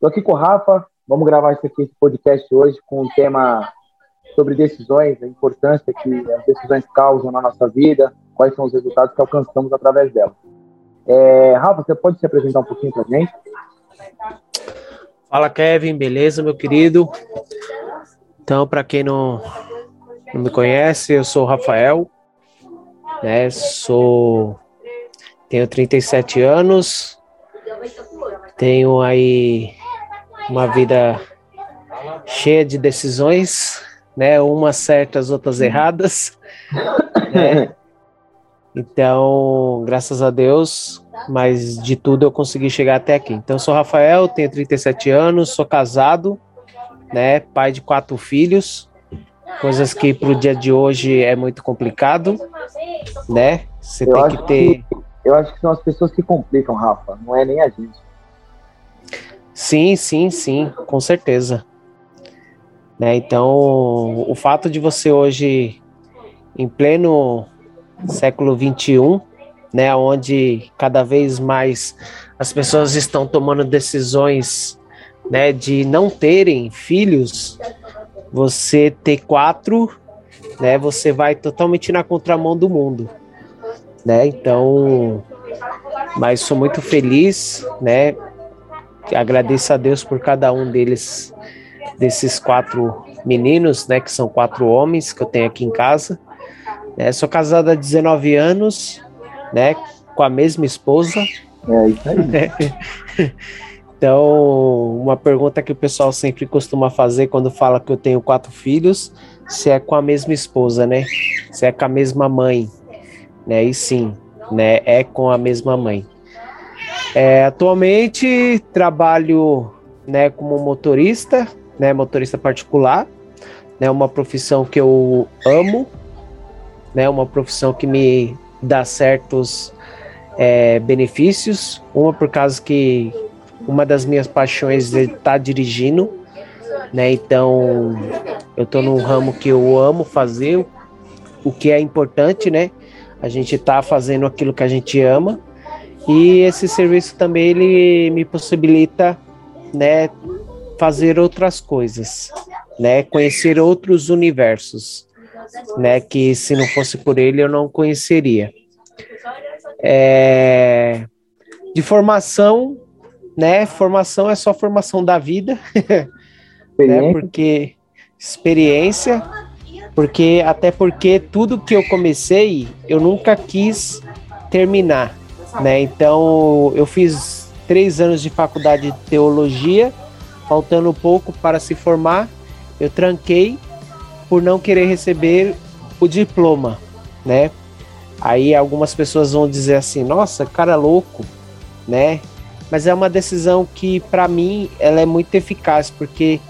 Estou aqui com o Rafa, vamos gravar esse, aqui, esse podcast hoje com um tema sobre decisões, a importância que as decisões causam na nossa vida, quais são os resultados que alcançamos através delas. É, Rafa, você pode se apresentar um pouquinho para a gente? Fala, Kevin, beleza, meu querido? Então, para quem não, não me conhece, eu sou o Rafael, né? Sou tenho 37 anos, tenho aí uma vida cheia de decisões, né? Umas certas, outras erradas, né? Então, graças a Deus, mas de tudo eu consegui chegar até aqui. Então, sou Rafael, tenho 37 anos, sou casado, né? Pai de quatro filhos, coisas que para o dia de hoje é muito complicado, né? Você eu tem que ter. Que, eu acho que são as pessoas que complicam, Rafa, não é nem a gente. Sim, sim, sim, com certeza. Né, então, o fato de você hoje, em pleno século 21, né, onde cada vez mais as pessoas estão tomando decisões, né, de não terem filhos, você ter quatro, né, você vai totalmente na contramão do mundo, né? Então, mas sou muito feliz, né? Agradeço a Deus por cada um deles, desses quatro meninos, né? Que são quatro homens que eu tenho aqui em casa. É, sou casado há 19 anos, né? Com a mesma esposa. É isso aí. Então, uma pergunta que o pessoal sempre costuma fazer quando fala que eu tenho quatro filhos, se é com a mesma esposa, né? Se é com a mesma mãe, né? E sim, né? É com a mesma mãe. É, atualmente trabalho, né, como motorista, né, motorista particular, né, uma profissão que eu amo, né, uma profissão que me dá certos é, benefícios. Uma por causa que uma das minhas paixões é estar tá dirigindo, né? Então eu estou num ramo que eu amo fazer, o que é importante, né? A gente está fazendo aquilo que a gente ama e esse serviço também ele me possibilita, né, fazer outras coisas, né, conhecer outros universos, né, que se não fosse por ele eu não conheceria. É, de formação, né, formação é só formação da vida, né, porque experiência, porque até porque tudo que eu comecei eu nunca quis terminar, né? Então eu fiz três anos de faculdade de teologia, faltando pouco para se formar, eu tranquei por não querer receber o diploma, né? Aí algumas pessoas vão dizer assim, nossa, cara louco, né? Mas é uma decisão que para mim ela é muito eficaz porque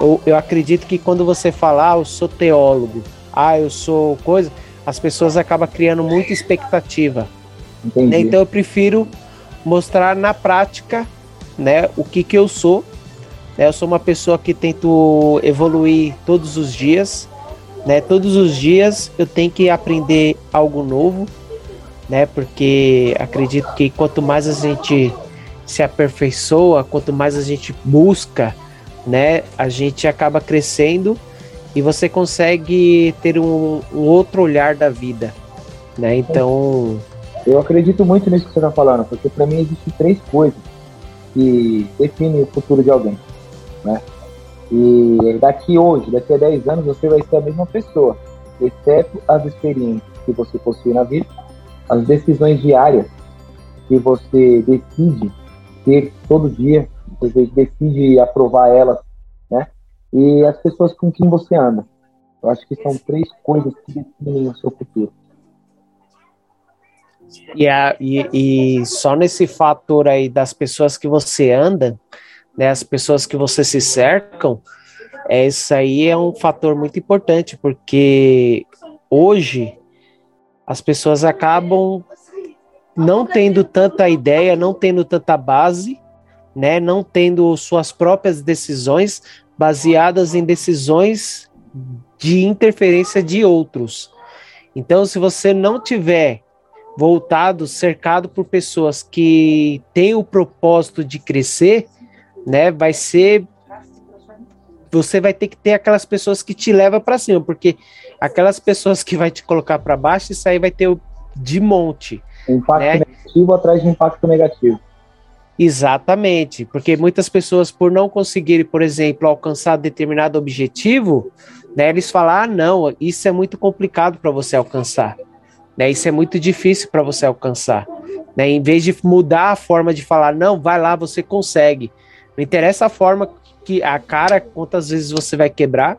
eu, eu acredito que quando você falar, ah, eu sou teólogo, ah, eu sou coisa, as pessoas acabam criando muita expectativa. Né? Então eu prefiro mostrar na prática, né, o que que eu sou. Né? Eu sou uma pessoa que tento evoluir todos os dias, né? Todos os dias eu tenho que aprender algo novo, né? Porque acredito que quanto mais a gente se aperfeiçoa, quanto mais a gente busca né, a gente acaba crescendo e você consegue ter um, um outro olhar da vida, né? Então, eu acredito muito nisso que você está falando, porque para mim existem três coisas que definem o futuro de alguém, né? E daqui hoje, daqui a 10 anos, você vai ser a mesma pessoa, exceto as experiências que você possui na vida, as decisões diárias que você decide ter todo dia, você decide aprovar elas, né? E as pessoas com quem você anda. Eu acho que são três coisas que definem o seu futuro. E, a, e, e só nesse fator aí das pessoas que você anda, né, as pessoas que você se cercam, é, isso aí é um fator muito importante, porque hoje as pessoas acabam não tendo tanta ideia, não tendo tanta base, né, não tendo suas próprias decisões baseadas em decisões de interferência de outros. Então, se você não tiver voltado, cercado por pessoas que têm o propósito de crescer, né, vai ser você vai ter que ter aquelas pessoas que te levam para cima, porque aquelas pessoas que vai te colocar para baixo, isso aí vai ter de monte. Impacto né? negativo atrás de impacto negativo. Exatamente, porque muitas pessoas, por não conseguirem, por exemplo, alcançar determinado objetivo, né, eles falam: ah, não, isso é muito complicado para você alcançar, né, isso é muito difícil para você alcançar. Né, em vez de mudar a forma de falar, não, vai lá, você consegue. Não interessa a forma que a cara, quantas vezes você vai quebrar,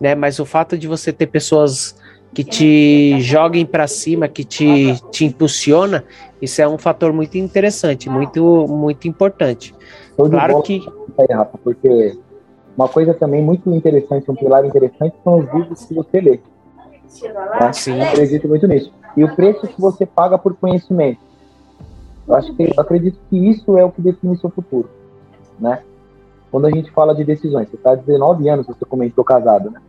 né, mas o fato de você ter pessoas que te joguem para cima, que te, te impulsiona, isso é um fator muito interessante, muito, muito importante. claro que. Aí, Rafa, porque uma coisa também muito interessante, um pilar interessante, são os livros que você lê. Tá? Sim. Eu acredito muito nisso. E o preço que você paga por conhecimento. Eu acho que eu acredito que isso é o que define o seu futuro, né? Quando a gente fala de decisões, você está 19 anos, você comentou casado, né?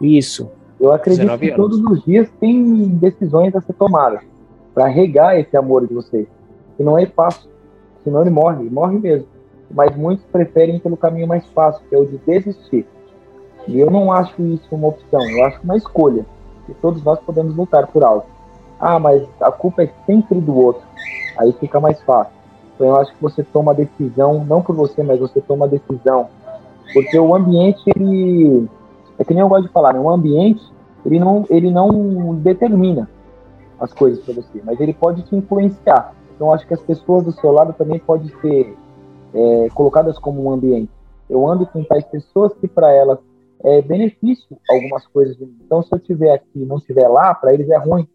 Isso. Eu acredito que todos os dias tem decisões a ser tomadas para regar esse amor de vocês. E não é fácil, senão ele morre, ele morre mesmo. Mas muitos preferem pelo caminho mais fácil, que é o de desistir. E eu não acho isso uma opção, eu acho uma escolha. E todos nós podemos lutar por algo. Ah, mas a culpa é sempre do outro. Aí fica mais fácil. Então eu acho que você toma a decisão, não por você, mas você toma a decisão. Porque o ambiente, ele. É que nem eu gosto de falar, né? o ambiente, ele não, ele não determina as coisas para você, mas ele pode te influenciar. Então, acho que as pessoas do seu lado também podem ser é, colocadas como um ambiente. Eu ando com tais pessoas que para elas é benefício algumas coisas. Então, se eu tiver aqui e não estiver lá, para eles é ruim.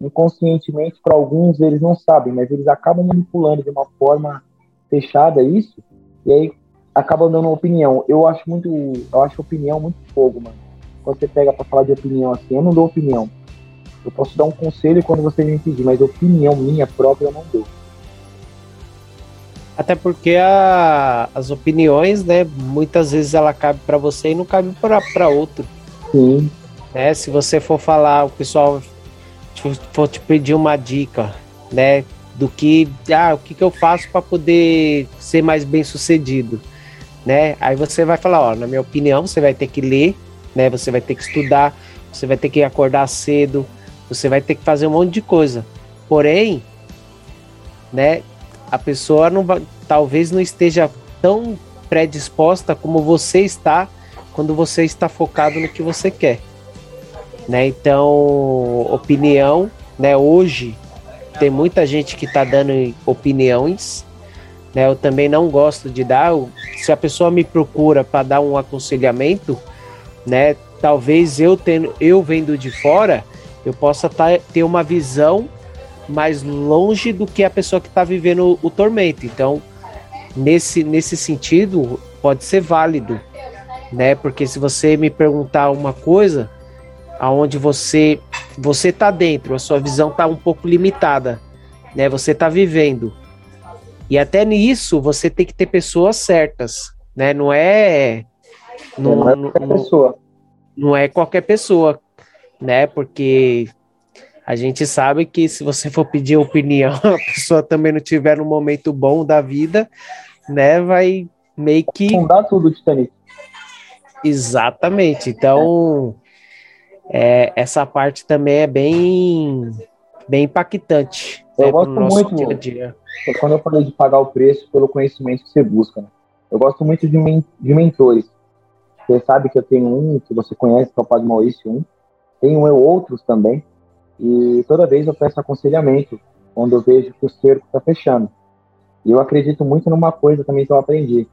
Inconscientemente, para alguns, eles não sabem, mas eles acabam manipulando de uma forma fechada isso, e aí acabam dando opinião. Eu acho muito, eu acho opinião muito fogo, mano. Quando você pega para falar de opinião assim, eu não dou opinião. Eu posso dar um conselho quando você me pedir, mas opinião minha própria eu não dou. Até porque a, as opiniões, né, muitas vezes ela cabe para você e não cabe para outro. Sim. Né, se você for falar, o pessoal for te pedir uma dica, né, do que, ah, o que, que eu faço para poder ser mais bem sucedido, né? Aí você vai falar, ó, na minha opinião, você vai ter que ler, né? Você vai ter que estudar, você vai ter que acordar cedo, você vai ter que fazer um monte de coisa. Porém, né, a pessoa não talvez não esteja tão predisposta como você está quando você está focado no que você quer. Né? Então, opinião, né, hoje tem muita gente que está dando opiniões, né? Eu também não gosto de dar, se a pessoa me procura para dar um aconselhamento, né, talvez eu tendo eu vendo de fora, eu possa tá, ter uma visão mais longe do que a pessoa que está vivendo o, tormento. Então, nesse, nesse sentido, pode ser válido, né? Porque se você me perguntar uma coisa, aonde você você está dentro, a sua visão está um pouco limitada, né? Você está vivendo. E até nisso você tem que ter pessoas certas, né? Não é não, não é qualquer não, pessoa. Não é qualquer pessoa né? Porque a gente sabe que se você for pedir opinião, a pessoa também não tiver um momento bom da vida, né? Vai meio que. Fundar tudo, Titanic. Exatamente. Então, é, essa parte também é bem, bem impactante. Eu né, gosto muito. Dia dia. Quando eu falei de pagar o preço pelo conhecimento que você busca, né? eu gosto muito de, men de mentores. Você sabe que eu tenho um que você conhece, que é o Padre Maurício, um tenho eu outros também, e toda vez eu peço aconselhamento quando eu vejo que o cerco está fechando. E eu acredito muito numa coisa também que eu aprendi.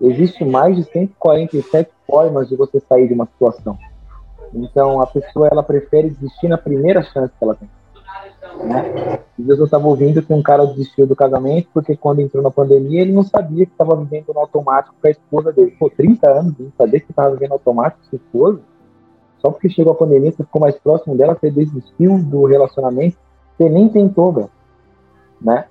Existe mais de 147 formas de você sair de uma situação. Então a pessoa ela prefere desistir na primeira chance que ela tem. Né? E eu estava ouvindo que um cara desistiu do casamento porque quando entrou na pandemia ele não sabia que estava vivendo no automático com a esposa dele. Pô, 30 anos, não sabia que estava vivendo automático com a esposa. Só porque chegou a pandemia, você ficou mais próximo dela, você desistiu do relacionamento, você nem tentou, velho. Né?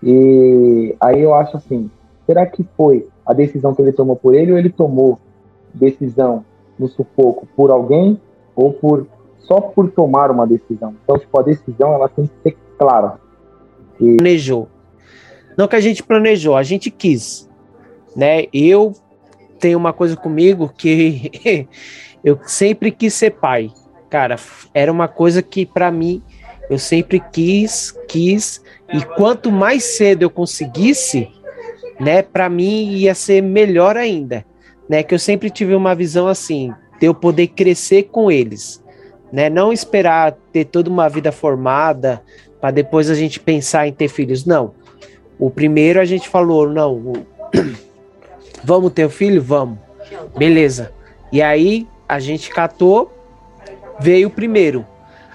E aí eu acho assim, será que foi a decisão que ele tomou por ele ou ele tomou decisão no sufoco por alguém ou por só por tomar uma decisão? Então, tipo, a decisão ela tem que ser clara. E... Planejou. Não que a gente planejou, a gente quis. né? Eu tenho uma coisa comigo que eu sempre quis ser pai. Cara, era uma coisa que para mim eu sempre quis, quis e quanto mais cedo eu conseguisse, né, para mim ia ser melhor ainda, né? Que eu sempre tive uma visão assim, de eu poder crescer com eles, né? Não esperar ter toda uma vida formada para depois a gente pensar em ter filhos, não. O primeiro a gente falou, não, vamos ter filho, vamos. Beleza. E aí a gente catou, veio o primeiro.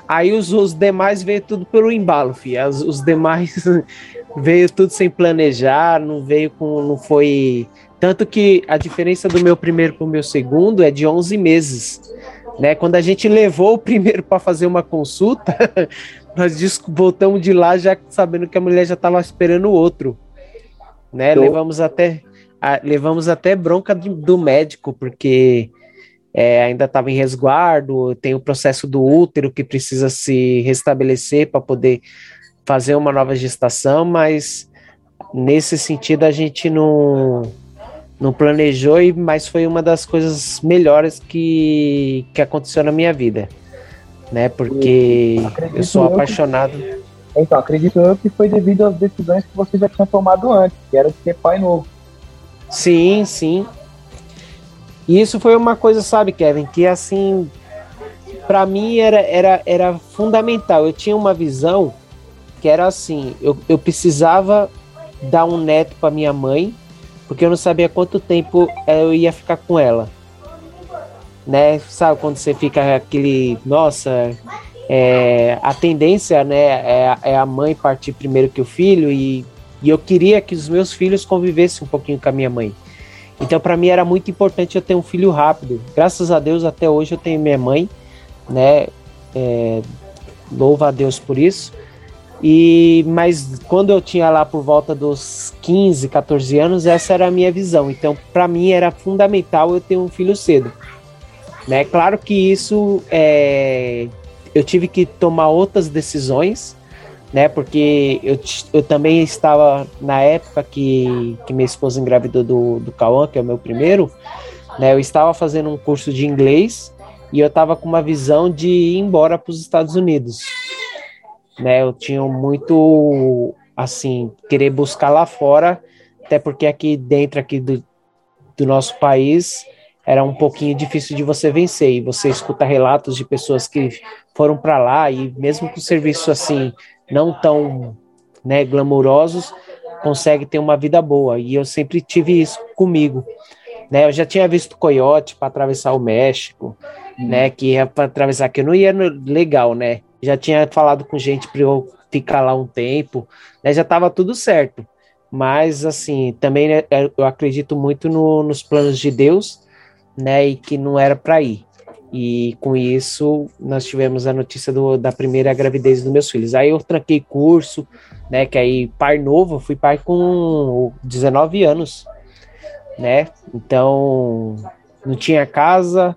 Aí os, os demais veio tudo pelo embalo, filho. Os, os demais veio tudo sem planejar, não veio com, não foi tanto que a diferença do meu primeiro para o meu segundo é de 11 meses. Né? Quando a gente levou o primeiro para fazer uma consulta, nós voltamos de lá já sabendo que a mulher já estava esperando o outro. Né? Levamos até a, levamos até bronca do, do médico, porque é, ainda estava em resguardo, tem o processo do útero que precisa se restabelecer para poder fazer uma nova gestação, mas nesse sentido a gente não, não planejou, mas foi uma das coisas melhores que, que aconteceu na minha vida, né? Porque eu sou apaixonado. Que, então, acredito eu que foi devido às decisões que você já tinha tomado antes, que era de ser pai novo. Sim, sim. E isso foi uma coisa, sabe, Kevin, que assim, para mim era, era, era fundamental. Eu tinha uma visão que era assim: eu, eu precisava dar um neto para minha mãe, porque eu não sabia quanto tempo eu ia ficar com ela. Né? Sabe quando você fica aquele, nossa, é, a tendência, né, é, é, a mãe partir primeiro que o filho e, e eu queria que os meus filhos convivessem um pouquinho com a minha mãe. Então, para mim era muito importante eu ter um filho rápido. Graças a Deus, até hoje eu tenho minha mãe, né? É, louva a Deus por isso. E mas quando eu tinha lá por volta dos 15, 14 anos, essa era a minha visão. Então, para mim era fundamental eu ter um filho cedo. Né? Claro que isso é, eu tive que tomar outras decisões, né? Porque eu, eu também estava na época que, que minha esposa engravidou do, do Cauã, que é o meu primeiro, né? Eu estava fazendo um curso de inglês e eu estava com uma visão de ir embora para os Estados Unidos né? Eu tinha muito, assim, querer buscar lá fora, até porque aqui dentro aqui do, do nosso país era um pouquinho difícil de você vencer. E você escuta relatos de pessoas que foram para lá e mesmo com serviço assim não tão, né, glamourosos, consegue ter uma vida boa. E eu sempre tive isso comigo. Né, eu já tinha visto coiote para atravessar o México, hum. né? Que ia para atravessar, que eu não ia no, legal, né? já tinha falado com gente para eu ficar lá um tempo, né, já estava tudo certo. Mas, assim, também né, é, eu acredito muito no, nos planos de Deus, né, e que não era para ir. E com isso, nós tivemos a notícia do, da primeira gravidez dos meus filhos. Aí eu tranquei curso, né, que aí, pai novo, fui pai com 19 anos, né, então não tinha casa,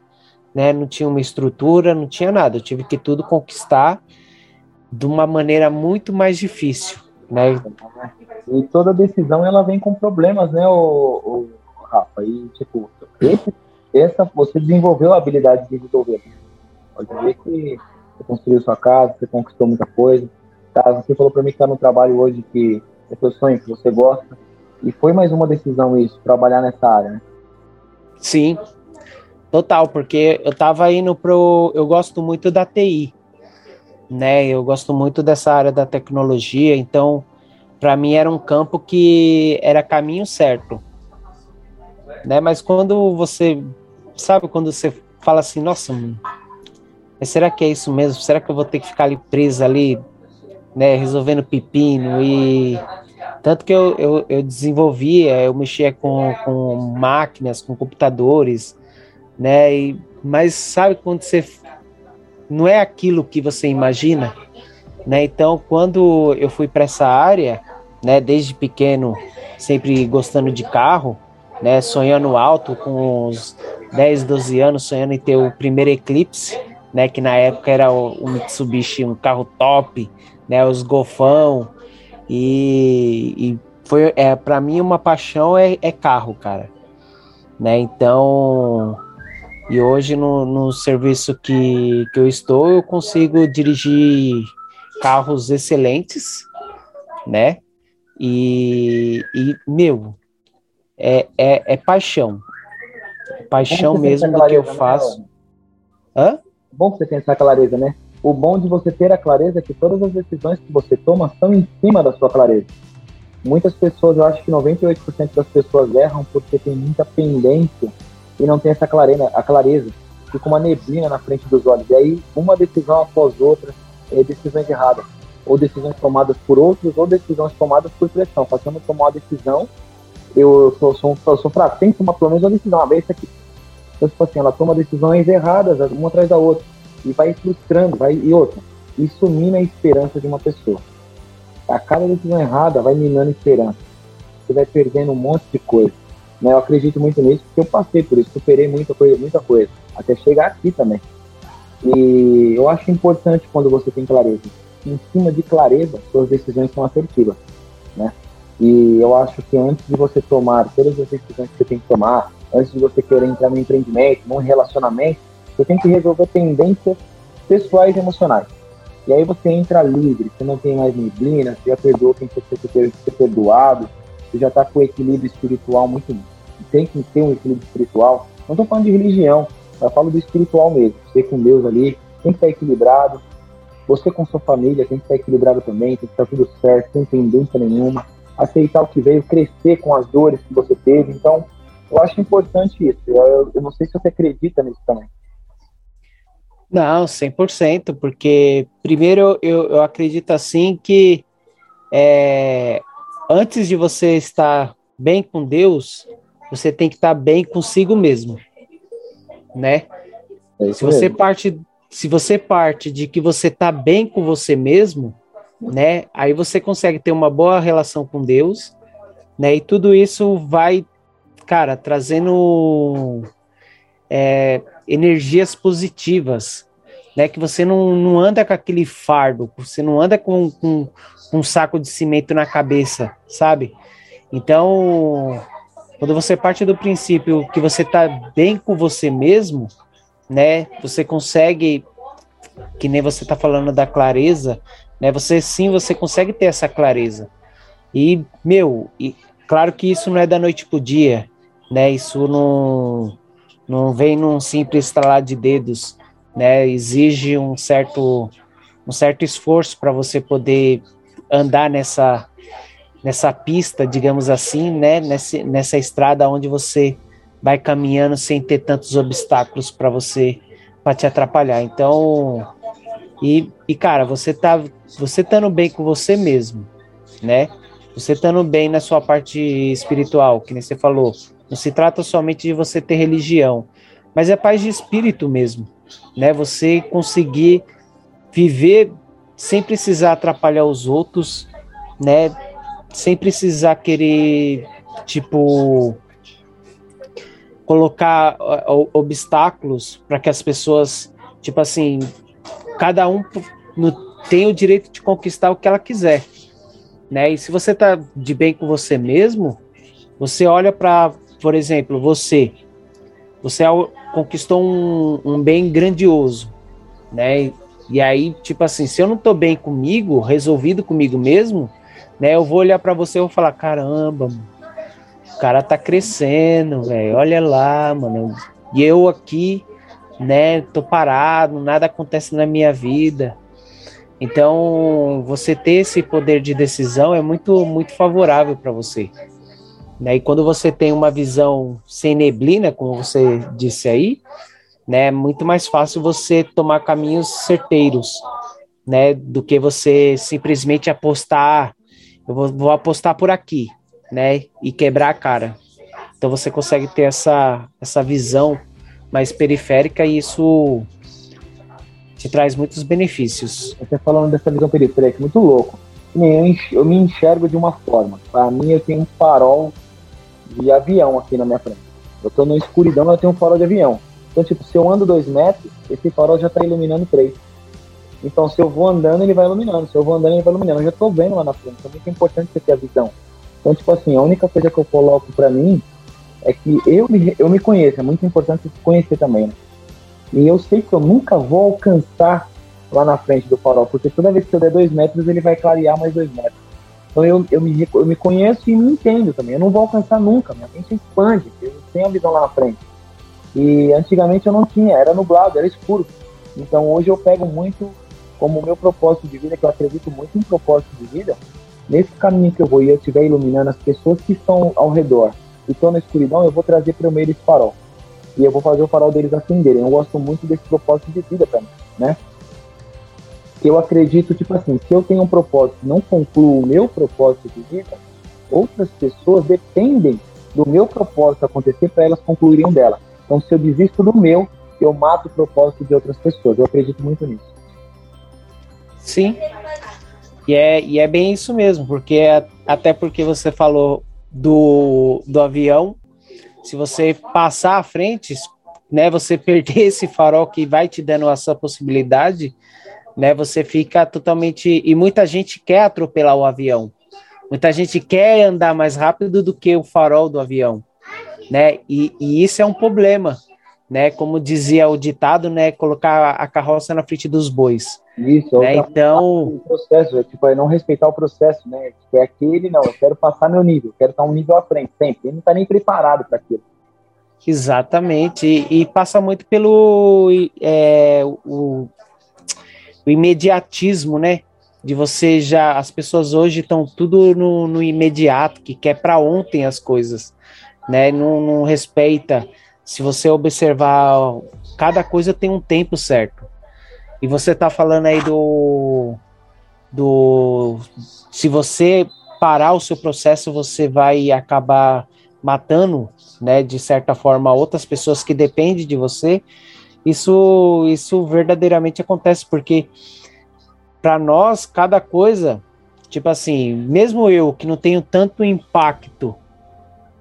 né? Não tinha uma estrutura, não tinha nada. Eu tive que tudo conquistar de uma maneira muito mais difícil, né? E toda decisão ela vem com problemas, né, o, o Rafa? E tipo, esse, você desenvolveu a habilidade de resolver. Pode ver que você construiu sua casa, você conquistou muita coisa. Tá, você falou para mim que está no trabalho hoje que é seu sonho, que você gosta. E foi mais uma decisão isso, trabalhar nessa área, né? Sim, Total, porque eu tava indo pro. Eu gosto muito da TI, né? Eu gosto muito dessa área da tecnologia, então, para mim era um campo que era caminho certo, né? Mas quando você. Sabe, quando você fala assim, nossa, mas será que é isso mesmo? Será que eu vou ter que ficar ali presa ali, né? Resolvendo pepino e. Tanto que eu, eu, eu desenvolvia, eu mexia com, com máquinas, com computadores, né? E, mas sabe quando você não é aquilo que você imagina, né? Então, quando eu fui para essa área, né, desde pequeno, sempre gostando de carro, né, sonhando alto com uns 10, 12 anos, sonhando em ter o primeiro Eclipse, né, que na época era o, Mitsubishi, um carro top, né, os golfão, e, e foi é para mim uma paixão é, é carro, cara. Né? Então, e hoje no, no serviço que, que eu estou, eu consigo dirigir carros excelentes, né? E, e meu, é, é, é paixão. Paixão mesmo do que eu né, faço. Né? Hã? Bom que você tem essa clareza, né? O bom de você ter a clareza é que todas as decisões que você toma são em cima da sua clareza. Muitas pessoas, eu acho que 98% das pessoas erram porque tem muita pendência e não tem essa clareza, a clareza. Fica uma neblina na frente dos olhos. E aí, uma decisão após outra, é decisões erradas. Ou decisões tomadas por outros, ou decisões tomadas por pressão. Passando a tomar uma decisão, eu sou, sou, sou, sou fraco. Tem que tomar pelo menos uma decisão. Uma vez aqui. Então, tipo assim, ela toma decisões erradas, uma atrás da outra. E vai frustrando, vai. E outra. Isso mina a esperança de uma pessoa a cada decisão errada vai minando esperança. Você vai perdendo um monte de coisa. Né? Eu acredito muito nisso, porque eu passei por isso, superei muita coisa, muita coisa, até chegar aqui também. E eu acho importante quando você tem clareza. Em cima de clareza, suas decisões são assertivas? E eu acho que antes de você tomar todas as decisões que você tem que tomar, antes de você querer entrar no empreendimento, num relacionamento, você tem que resolver tendências pessoais e emocionais. E aí você entra livre, você não tem mais neblina, você já perdoou quem você ter ser perdoado, você já está com equilíbrio espiritual muito. Tem que ter um equilíbrio espiritual. Não estou falando de religião, eu falo do espiritual mesmo. Você com Deus ali, tem que estar equilibrado. Você com sua família tem que estar equilibrado também, tem que estar tudo certo, sem tendência nenhuma. Aceitar o que veio, crescer com as dores que você teve. Então, eu acho importante isso. Eu, eu não sei se você acredita nisso também. Não, 100%, porque primeiro eu, eu acredito assim que é, antes de você estar bem com Deus, você tem que estar bem consigo mesmo, né? É se você mesmo. parte, se você parte de que você está bem com você mesmo, né? Aí você consegue ter uma boa relação com Deus, né? E tudo isso vai, cara, trazendo é, energias positivas, né? Que você não, não anda com aquele fardo, você não anda com, com, com um saco de cimento na cabeça, sabe? Então, quando você parte do princípio que você está bem com você mesmo, né? Você consegue, que nem você está falando da clareza, né? Você sim, você consegue ter essa clareza. E meu, e claro que isso não é da noite pro dia, né? Isso não não vem num simples estralar de dedos, né? Exige um certo um certo esforço para você poder andar nessa nessa pista, digamos assim, né? Nessa, nessa estrada onde você vai caminhando sem ter tantos obstáculos para você para te atrapalhar. Então, e, e cara, você tá você estando bem com você mesmo, né? Você estando bem na sua parte espiritual, que nem você falou, não se trata somente de você ter religião, mas é paz de espírito mesmo, né? Você conseguir viver sem precisar atrapalhar os outros, né? Sem precisar querer, tipo, colocar obstáculos para que as pessoas, tipo assim, cada um tem o direito de conquistar o que ela quiser, né? E se você tá de bem com você mesmo, você olha para por exemplo, você, você conquistou um, um bem grandioso, né? E aí, tipo assim, se eu não tô bem comigo, resolvido comigo mesmo, né? Eu vou olhar para você e vou falar, caramba, o cara tá crescendo, velho. Olha lá, mano. E eu aqui, né? Tô parado, nada acontece na minha vida. Então, você ter esse poder de decisão é muito, muito favorável para você. Né? E quando você tem uma visão sem neblina, como você disse aí, né, é muito mais fácil você tomar caminhos certeiros, né, do que você simplesmente apostar, eu vou, vou apostar por aqui, né, e quebrar a cara. Então você consegue ter essa, essa visão mais periférica e isso te traz muitos benefícios. Você falando dessa visão periférica, muito louco. Eu me enxergo de uma forma. Para mim, eu tenho um farol de avião aqui na minha frente. Eu tô na escuridão, eu tenho um farol de avião. Então, tipo, se eu ando dois metros, esse farol já tá iluminando três. Então, se eu vou andando, ele vai iluminando. Se eu vou andando, ele vai iluminando. Eu já tô vendo lá na frente. Então, é muito importante você ter a visão. Então, tipo assim, a única coisa que eu coloco para mim é que eu me, eu me conheço, é muito importante se conhecer também, né? E eu sei que eu nunca vou alcançar lá na frente do farol, porque toda vez que eu der dois metros, ele vai clarear mais dois metros. Então eu, eu, me, eu me conheço e me entendo também. Eu não vou alcançar nunca, minha mente expande, eu tenho a visão lá na frente. E antigamente eu não tinha, era nublado, era escuro. Então hoje eu pego muito como meu propósito de vida, que eu acredito muito em propósito de vida, nesse caminho que eu vou e eu estiver iluminando as pessoas que estão ao redor e estão na escuridão, eu vou trazer para o meio desse farol. E eu vou fazer o farol deles acenderem. Eu gosto muito desse propósito de vida para mim, né? Eu acredito, tipo assim, se eu tenho um propósito não concluo o meu propósito de vida, outras pessoas dependem do meu propósito acontecer para elas concluírem dela. Então, se eu desisto do meu, eu mato o propósito de outras pessoas. Eu acredito muito nisso. Sim. E é, e é bem isso mesmo, porque é, até porque você falou do, do avião, se você passar à frente, né, você perder esse farol que vai te dando essa possibilidade, né, você fica totalmente e muita gente quer atropelar o avião. Muita gente quer andar mais rápido do que o farol do avião, né? E, e isso é um problema, né? Como dizia o ditado, né? Colocar a carroça na frente dos bois. Isso, né? então o processo, é, tipo, é não respeitar o processo, né? Tipo, é aquele, não, eu quero passar meu nível, quero estar um nível à frente, sempre. Ele não está nem preparado para aquilo. Exatamente, e, e, passa muito pelo é, o, o, imediatismo, né? De você já, as pessoas hoje estão tudo no, no imediato, que quer para ontem as coisas, né? Não, não respeita. Se você observar, cada coisa tem um tempo certo. E você está falando aí do, do. Se você parar o seu processo, você vai acabar matando, né, de certa forma, outras pessoas que dependem de você. Isso, isso verdadeiramente acontece, porque para nós, cada coisa, tipo assim, mesmo eu que não tenho tanto impacto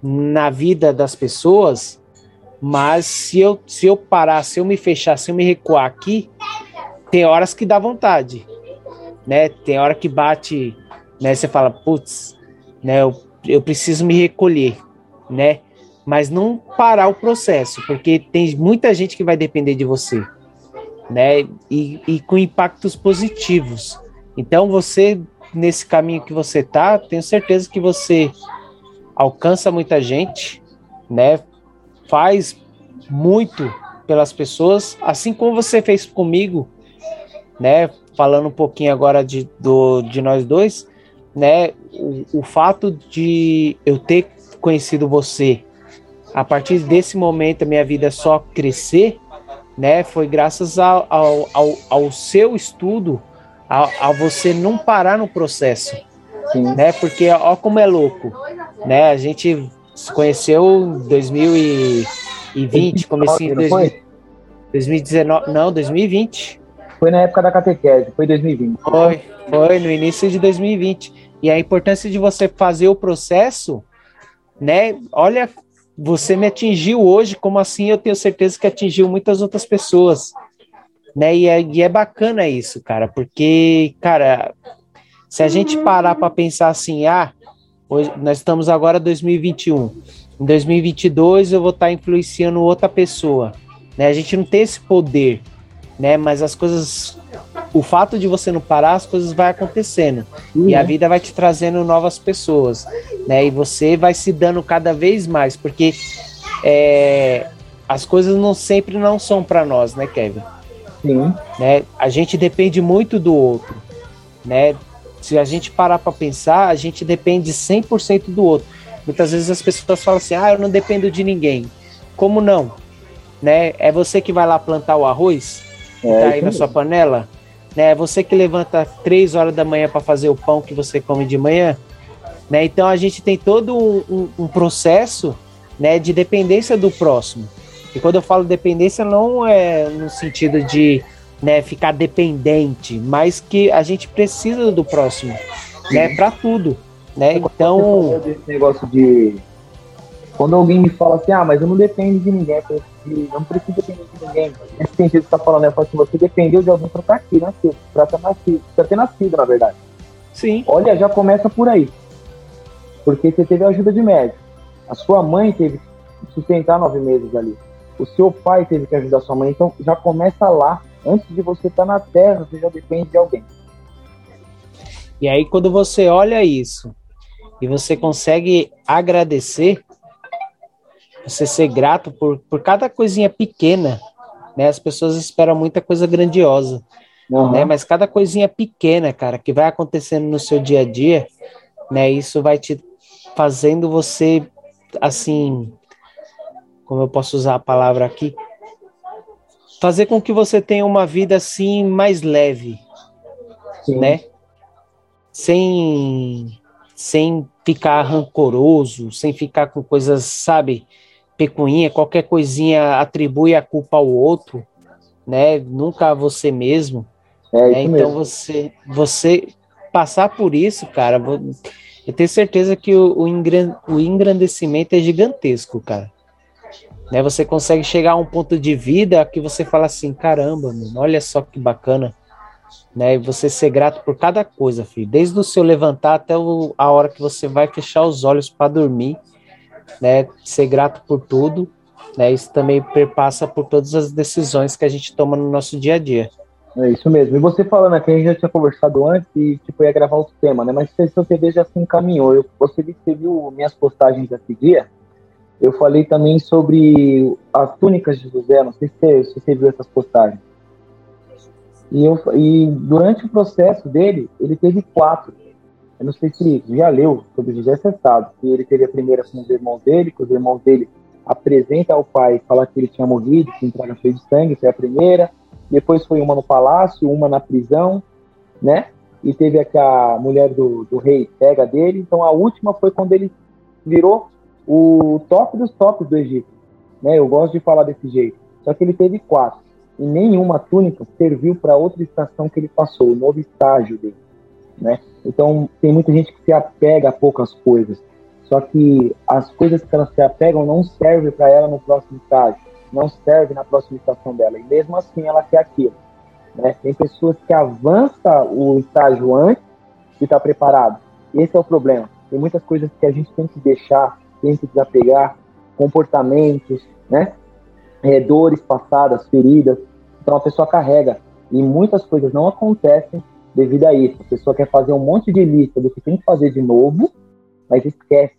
na vida das pessoas, mas se eu, se eu parar, se eu me fechar, se eu me recuar aqui, tem horas que dá vontade, né? Tem hora que bate, né? Você fala, putz, né? Eu, eu preciso me recolher, né? Mas não parar o processo, porque tem muita gente que vai depender de você, né? E, e com impactos positivos. Então você nesse caminho que você tá, tenho certeza que você alcança muita gente, né? Faz muito pelas pessoas, assim como você fez comigo, né? Falando um pouquinho agora de, do, de nós dois, né? O, o fato de eu ter conhecido você, a partir desse momento a minha vida só crescer, né? Foi graças ao, ao, ao, ao seu estudo, a, a, você não parar no processo, Sim. né? Porque ó como é louco, né? A gente se conheceu em 2020, comecei em 2019, não, 2020. Foi na época da catequese, foi 2020. Foi, foi no início de 2020. E a importância de você fazer o processo, né? Olha, você me atingiu hoje, como assim eu tenho certeza que atingiu muitas outras pessoas. Né? E é, e é bacana isso, cara, porque, cara, se a gente parar para pensar assim, ah, hoje, nós estamos agora em 2021, em 2022 eu vou estar tá influenciando outra pessoa, né? A gente não tem esse poder, né? Mas as coisas, o fato de você não parar, as coisas vai acontecendo uhum. e a uhum. vida vai te trazendo novas pessoas, né? E você vai se dando cada vez mais, porque é, as coisas não sempre não são para nós, né, Kevin? Sim. Né? A gente depende muito do outro, né? Se a gente parar para pensar, a gente depende 100% do outro. Muitas vezes as pessoas falam assim: "Ah, eu não dependo de ninguém". Como não? Né? É você que vai lá plantar o arroz? Que é, tá aí na sua panela, né? Você que levanta três horas da manhã para fazer o pão que você come de manhã, né? Então a gente tem todo um, um, um, processo, né, de dependência do próximo. E quando eu falo dependência não é no sentido de, né, ficar dependente, mas que a gente precisa do próximo, né, para tudo, né? Então, esse negócio de quando alguém me fala assim, ah, mas eu não dependo de ninguém, eu não preciso depender de ninguém. Nesse sentido que você tá falando, né? assim, você dependeu de alguém para estar aqui, nascido, para ter nascido, para ter nascido, na verdade. Sim. Olha, já começa por aí. porque você teve ajuda de médico. A sua mãe teve que sustentar nove meses ali. O seu pai teve que ajudar a sua mãe. Então já começa lá. Antes de você estar tá na terra, você já depende de alguém. E aí, quando você olha isso e você consegue agradecer, você ser grato por, por cada coisinha pequena, né? As pessoas esperam muita coisa grandiosa, uhum. né? Mas cada coisinha pequena, cara, que vai acontecendo no seu dia a dia, né? Isso vai te fazendo você, assim, como eu posso usar a palavra aqui, fazer com que você tenha uma vida assim mais leve, Sim. né? Sem sem ficar rancoroso, sem ficar com coisas, sabe, pecuinha, qualquer coisinha atribui a culpa ao outro, né? Nunca a você mesmo. É, né? Então mesmo. você você passar por isso, cara, eu tenho certeza que o, o engrandecimento é gigantesco, cara. Né? Você consegue chegar a um ponto de vida que você fala assim, caramba, mano, olha só que bacana né? E você ser grato por cada coisa, filho. Desde o seu levantar até o, a hora que você vai fechar os olhos para dormir, né? Ser grato por tudo, né? Isso também perpassa por todas as decisões que a gente toma no nosso dia a dia. É isso mesmo. E você falando aqui, a gente já tinha conversado antes e tipo, ia gravar outro tema, né? Mas se você vê já se encaminhou. Eu, você, viu minhas postagens desse dia? Eu falei também sobre as túnicas de José, não sei se você, se você viu essas postagens. E, eu, e durante o processo dele, ele teve quatro. Eu não sei se já leu sobre José, sabe. Que ele teve a primeira com os irmãos dele, que os irmãos dele apresentam ao pai, fala que ele tinha morrido, que entrega cheio de sangue, foi a primeira. Depois foi uma no palácio, uma na prisão, né? E teve aqui a mulher do, do rei pega dele. Então a última foi quando ele virou o top dos tops do Egito. Né? Eu gosto de falar desse jeito. Só que ele teve quatro e nenhuma túnica serviu para outra estação que ele passou, o novo estágio dele, né? Então tem muita gente que se apega a poucas coisas, só que as coisas que elas se apegam não servem para ela no próximo estágio, não serve na próxima estação dela, e mesmo assim ela quer aquilo, né? Tem pessoas que avançam o estágio antes de estar tá preparado. Esse é o problema. Tem muitas coisas que a gente tem que deixar, tem que desapegar, comportamentos, né? é, dores passadas, feridas. Então a pessoa carrega e muitas coisas não acontecem devido a isso. A pessoa quer fazer um monte de lista do que tem que fazer de novo, mas esquece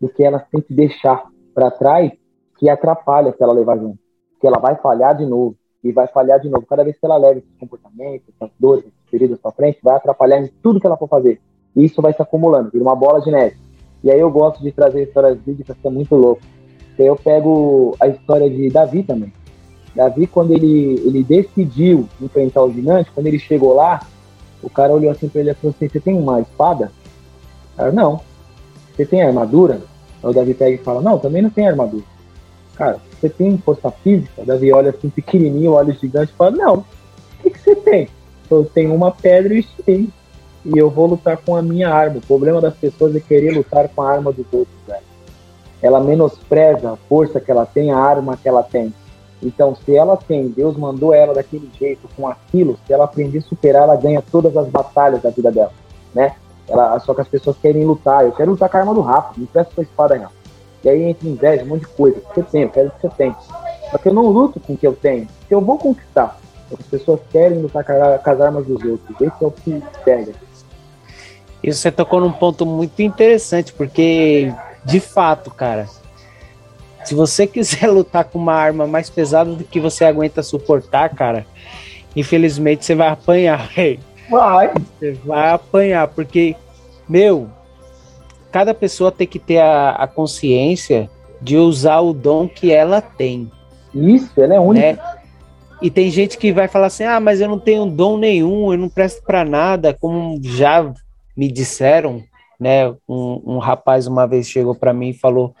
do que ela tem que deixar para trás que atrapalha se ela levar junto. Que ela vai falhar de novo e vai falhar de novo. Cada vez que ela leva esses comportamentos, essas dores, essas feridas para frente, vai atrapalhar em tudo que ela for fazer. E isso vai se acumulando, vira uma bola de neve. E aí eu gosto de trazer histórias bíblicas que é muito louco eu pego a história de Davi também. Davi, quando ele, ele decidiu enfrentar o gigante, quando ele chegou lá, o cara olhou assim para ele e falou assim: Você tem uma espada? Cara, não. Você tem armadura? Aí o Davi pega e fala: Não, também não tem armadura. Cara, você tem força física? Davi olha assim, pequenininho, olha o gigante e fala: Não. O que, que você tem? Eu tenho uma pedra e um E eu vou lutar com a minha arma. O problema das pessoas é querer lutar com a arma dos outros, velho ela menospreza a força que ela tem, a arma que ela tem. Então, se ela tem, Deus mandou ela daquele jeito, com aquilo, se ela aprender a superar, ela ganha todas as batalhas da vida dela, né? Ela, só que as pessoas querem lutar. Eu quero lutar com a arma do Rafa, me presta sua espada não. E aí entra inveja, um monte de coisa. você tem, eu quero o que você tem. Só que eu não luto com o que eu tenho, eu vou conquistar. As pessoas querem lutar com as armas dos outros. Esse é o que pega. Isso você tocou num ponto muito interessante, porque de fato, cara. Se você quiser lutar com uma arma mais pesada do que você aguenta suportar, cara, infelizmente você vai apanhar. Vai. Você vai apanhar, porque, meu, cada pessoa tem que ter a, a consciência de usar o dom que ela tem. Isso, ela é única. Né? E tem gente que vai falar assim: ah, mas eu não tenho dom nenhum, eu não presto para nada, como já me disseram né? Um, um rapaz uma vez chegou para mim e falou: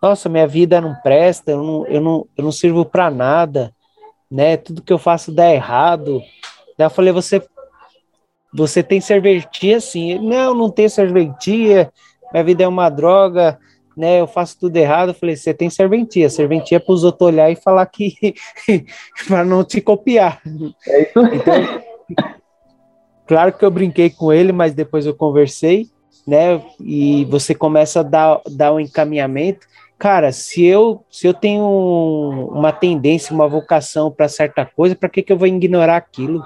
Nossa, minha vida não presta, eu não, eu não, eu não sirvo para nada, né? Tudo que eu faço dá errado. Daí eu falei: Você, você tem serventia sim? não, não tenho serventia, minha vida é uma droga. Né, eu faço tudo errado. Eu falei, você tem serventia. Serventia é para os outros olhar e falar que para não te copiar. É isso. Então, claro que eu brinquei com ele, mas depois eu conversei né? E você começa a dar, dar um encaminhamento. Cara, se eu, se eu tenho uma tendência, uma vocação para certa coisa, para que, que eu vou ignorar aquilo?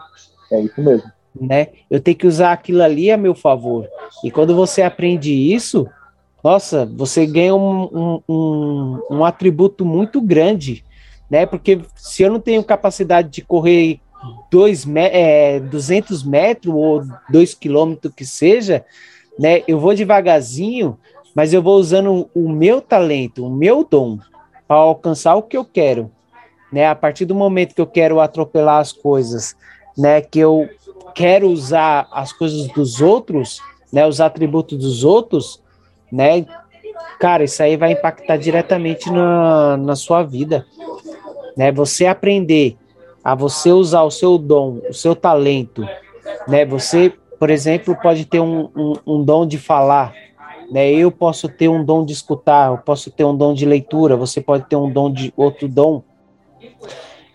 É isso mesmo. Né? Eu tenho que usar aquilo ali a meu favor. E quando você aprende isso, nossa, você ganha um, um, um, um atributo muito grande, né? Porque se eu não tenho capacidade de correr dois, é, 200 metros ou 2 quilômetros que seja, né? Eu vou devagarzinho, mas eu vou usando o meu talento, o meu dom para alcançar o que eu quero, né? A partir do momento que eu quero atropelar as coisas, né? Que eu quero usar as coisas dos outros, né? Os atributos dos outros, né? Cara, isso aí vai impactar diretamente na, na sua vida, né? Você aprender a você usar o seu dom, o seu talento, né? Você, por exemplo, pode ter um, um, um dom de falar, né? Eu posso ter um dom de escutar, eu posso ter um dom de leitura, você pode ter um dom de outro dom.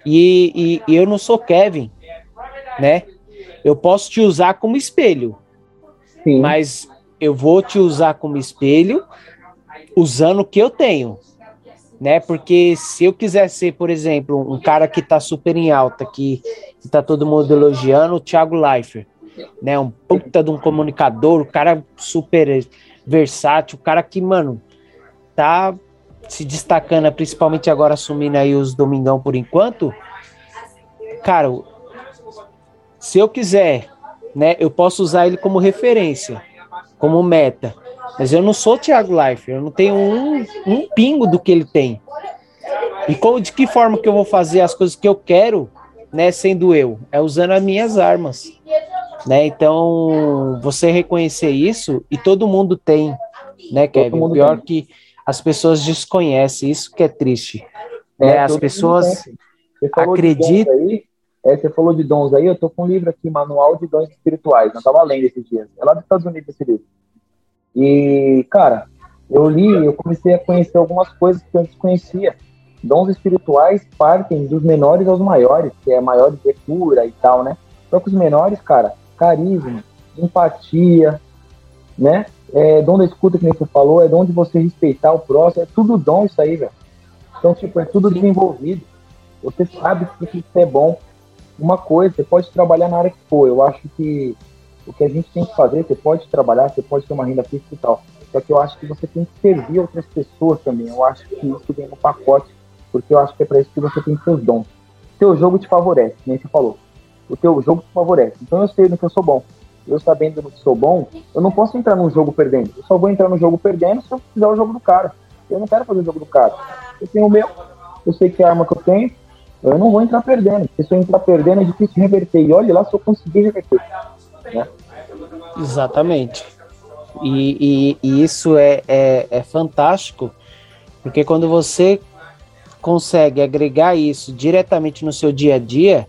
E, e, e eu não sou Kevin, né? Eu posso te usar como espelho, Sim. mas eu vou te usar como espelho usando o que eu tenho, né? Porque se eu quiser ser, por exemplo, um cara que tá super em alta, que, que tá todo mundo elogiando, o Thiago Leifert, né? Um puta de um comunicador, um cara super versátil, um cara que, mano, tá se destacando, principalmente agora assumindo aí os Domingão por enquanto. Cara, se eu quiser, né, eu posso usar ele como referência, como meta. Mas eu não sou o Thiago Life, eu não tenho um, um pingo do que ele tem. E como, de que forma que eu vou fazer as coisas que eu quero, né, sendo eu? É usando as minhas armas. Né? Então, você reconhecer isso, e todo mundo tem, né, Kevin? O pior tem. que as pessoas desconhecem, isso que é triste. É, né? As pessoas acreditam. Aí, é, você falou de dons aí, eu tô com um livro aqui, Manual de Dons Espirituais, eu tava lendo esses dias. É lá dos Estados Unidos esse livro. E, cara, eu li, eu comecei a conhecer algumas coisas que eu desconhecia. Dons espirituais partem dos menores aos maiores, que é maiores de cura e tal, né? Só que os menores, cara, carisma, empatia, né? É, dom da escuta, que nem você falou, é dom de você respeitar o próximo, é tudo dom isso aí, velho. Então, tipo, é tudo desenvolvido. Você sabe que isso é bom. Uma coisa, você pode trabalhar na área que for. Eu acho que o que a gente tem que fazer, você pode trabalhar, você pode ter uma renda fixa e tal. Só que eu acho que você tem que servir outras pessoas também. Eu acho que isso vem no pacote, porque eu acho que é para isso que você tem seus dons. Teu jogo te favorece, nem você falou. O teu jogo te favorece. Então eu sei no que eu sou bom. Eu sabendo no que sou bom, eu não posso entrar num jogo perdendo. Eu só vou entrar no jogo perdendo se eu fizer o jogo do cara. Eu não quero fazer o jogo do cara. Eu tenho o meu, eu sei que é a arma que eu tenho, eu não vou entrar perdendo. Porque se eu entrar perdendo é difícil reverter. E olha lá se eu conseguir reverter. Né? Exatamente. E, e, e isso é, é, é fantástico, porque quando você consegue agregar isso diretamente no seu dia a dia,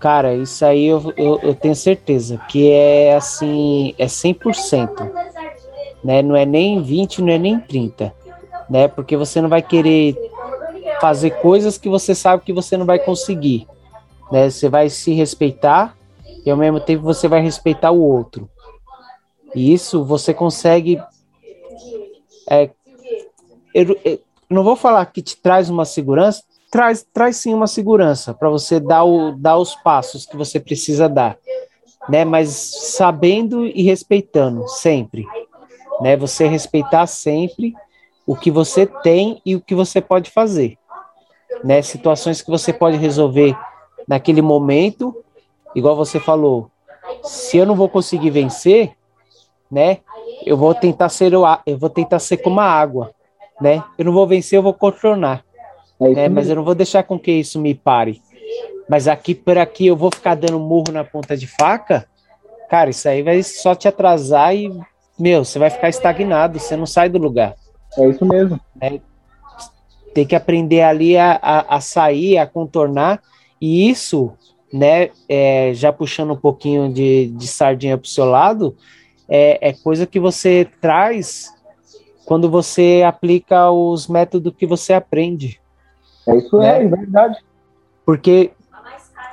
cara, isso aí eu, eu, eu, tenho certeza que é assim, é 100%, né? Não é nem 20, não é nem 30, né? Porque você não vai querer fazer coisas que você sabe que você não vai conseguir, né? Você vai se respeitar e ao mesmo tempo você vai respeitar o outro. E isso você consegue. É, eu, eu não vou falar que te traz uma segurança, traz, traz sim uma segurança para você dar, o, dar os passos que você precisa dar, né? Mas sabendo e respeitando sempre, né? Você respeitar sempre o que você tem e o que você pode fazer, né? Situações que você pode resolver naquele momento igual você falou, se eu não vou conseguir vencer, né? Eu vou tentar ser eu vou tentar ser como a água, né? Eu não vou vencer, eu vou contornar, é né? Mas eu não vou deixar com que isso me pare. Mas aqui por aqui eu vou ficar dando murro na ponta de faca, cara, isso aí vai só te atrasar e meu, você vai ficar estagnado, você não sai do lugar. É isso mesmo. É, tem que aprender ali a, a, a sair, a contornar, e isso né, é, já puxando um pouquinho de, de sardinha para o seu lado, é, é, coisa que você traz quando você aplica os métodos que você aprende. É isso né? é, é verdade. Porque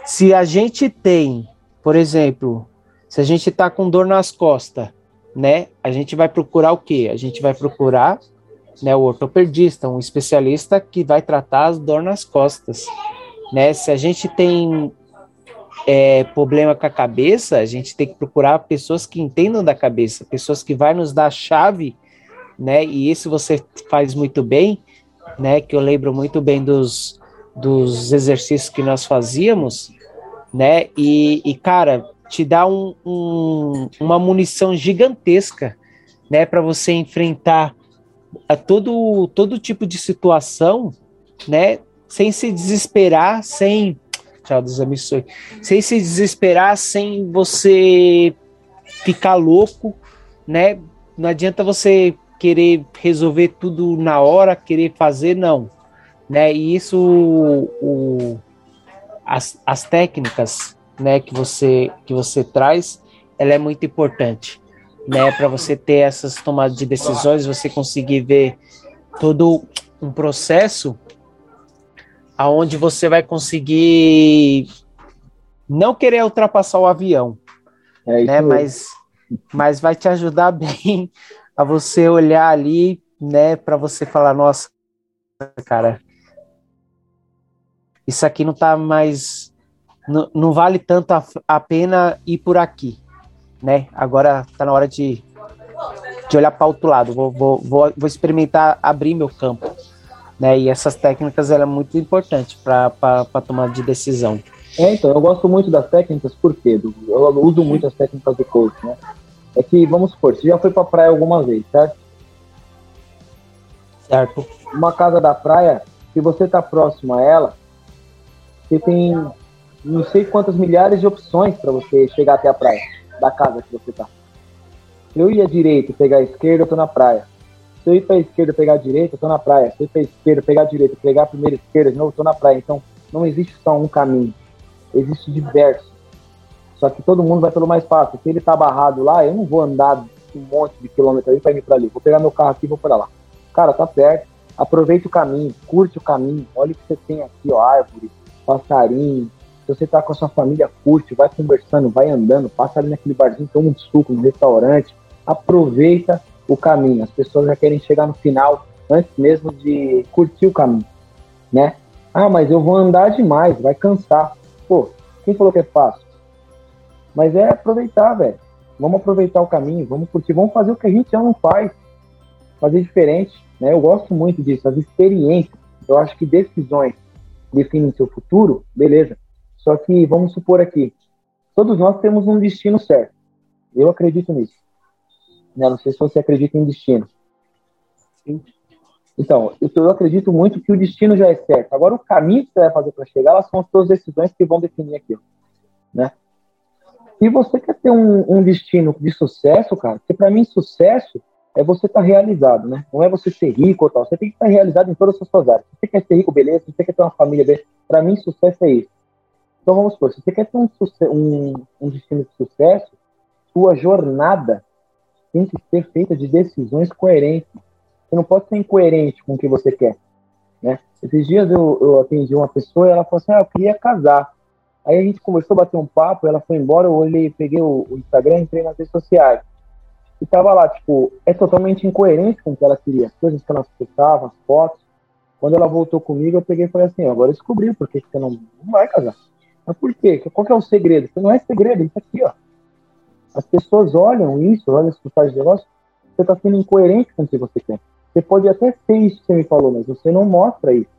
se a gente tem, por exemplo, se a gente está com dor nas costas, né, a gente vai procurar o quê? A gente vai procurar né, o ortopedista, um especialista que vai tratar as dor nas costas. Né? Se a gente tem é, problema com a cabeça, a gente tem que procurar pessoas que entendam da cabeça, pessoas que vai nos dar a chave, né? E isso você faz muito bem, né? Que eu lembro muito bem dos, dos exercícios que nós fazíamos, né? E, e cara, te dá um, um, uma munição gigantesca, né? Para você enfrentar a todo, todo tipo de situação, né? Sem se desesperar, sem Tchau, Deus abençoe. Sem se desesperar, sem você ficar louco, né? Não adianta você querer resolver tudo na hora, querer fazer, não. Né? E isso, o, as, as técnicas né, que, você, que você traz, ela é muito importante. Né, para você ter essas tomadas de decisões, você conseguir ver todo um processo aonde você vai conseguir não querer ultrapassar o avião, é né? Mas, mas vai te ajudar bem a você olhar ali, né? Para você falar, nossa, cara, isso aqui não tá mais, não, não vale tanto a, a pena ir por aqui, né? Agora tá na hora de, de olhar para outro lado. Vou, vou, vou, vou experimentar abrir meu campo. Né? E essas técnicas ela é muito importante para tomar de decisão. É, então, eu gosto muito das técnicas, por quê? Eu uso muito as técnicas do coach, né? É que, vamos supor, você já foi pra praia alguma vez, certo? Certo. Uma casa da praia, se você tá próximo a ela, você tem não sei quantas milhares de opções para você chegar até a praia, da casa que você tá. Se eu ia à direita e pegar a esquerda, eu tô na praia. Se eu ir para a esquerda pegar a direita, eu tô na praia. Se eu ir para a esquerda pegar a direita, pegar a primeira esquerda, de novo, eu tô na praia. Então, não existe só um caminho. Existe diversos. Só que todo mundo vai pelo mais fácil. Se ele tá barrado lá, eu não vou andar um monte de quilômetros aí para ir para ali. Vou pegar meu carro aqui e vou para lá. Cara, tá perto. Aproveita o caminho, curte o caminho. Olha o que você tem aqui, ó, árvore, passarinho. Se você tá com a sua família, curte, vai conversando, vai andando, passa ali naquele barzinho, toma um suco no restaurante. Aproveita o caminho. As pessoas já querem chegar no final antes mesmo de curtir o caminho, né? Ah, mas eu vou andar demais, vai cansar. Pô, quem falou que é fácil? Mas é aproveitar, velho. Vamos aproveitar o caminho, vamos curtir, vamos fazer o que a gente já não faz, fazer diferente, né? Eu gosto muito disso, as experiências. Eu acho que decisões definem seu futuro, beleza. Só que vamos supor aqui, todos nós temos um destino certo. Eu acredito nisso. Né? Não sei se você acredita em destino. Sim. Então, eu acredito muito que o destino já é certo. Agora, o caminho que você vai fazer para chegar, elas são as suas decisões que vão definir aquilo. Né? Se você quer ter um, um destino de sucesso, cara, porque para mim sucesso é você estar tá realizado, né? Não é você ser rico ou tal. Você tem que estar tá realizado em todas as suas áreas. Se você quer ser rico, beleza. Se você quer ter uma família, beleza. Para mim, sucesso é isso. Então, vamos supor, se você quer ter um, um, um destino de sucesso, sua jornada tem que ser feita de decisões coerentes. Você não pode ser incoerente com o que você quer. Né? Esses dias eu, eu atendi uma pessoa e ela falou assim: ah, eu queria casar. Aí a gente conversou, bateu um papo, ela foi embora, eu olhei, peguei o, o Instagram, entrei nas redes sociais. E tava lá, tipo, é totalmente incoerente com o que ela queria. As coisas que ela postava, as fotos. Quando ela voltou comigo, eu peguei e falei assim, agora descobri por que você não, não vai casar. Mas por quê? Qual que é o segredo? Isso não é segredo, isso aqui, ó. As pessoas olham isso, olham se faz negócio, você está sendo incoerente com o que você quer. Você pode até ser isso que você me falou, mas você não mostra isso.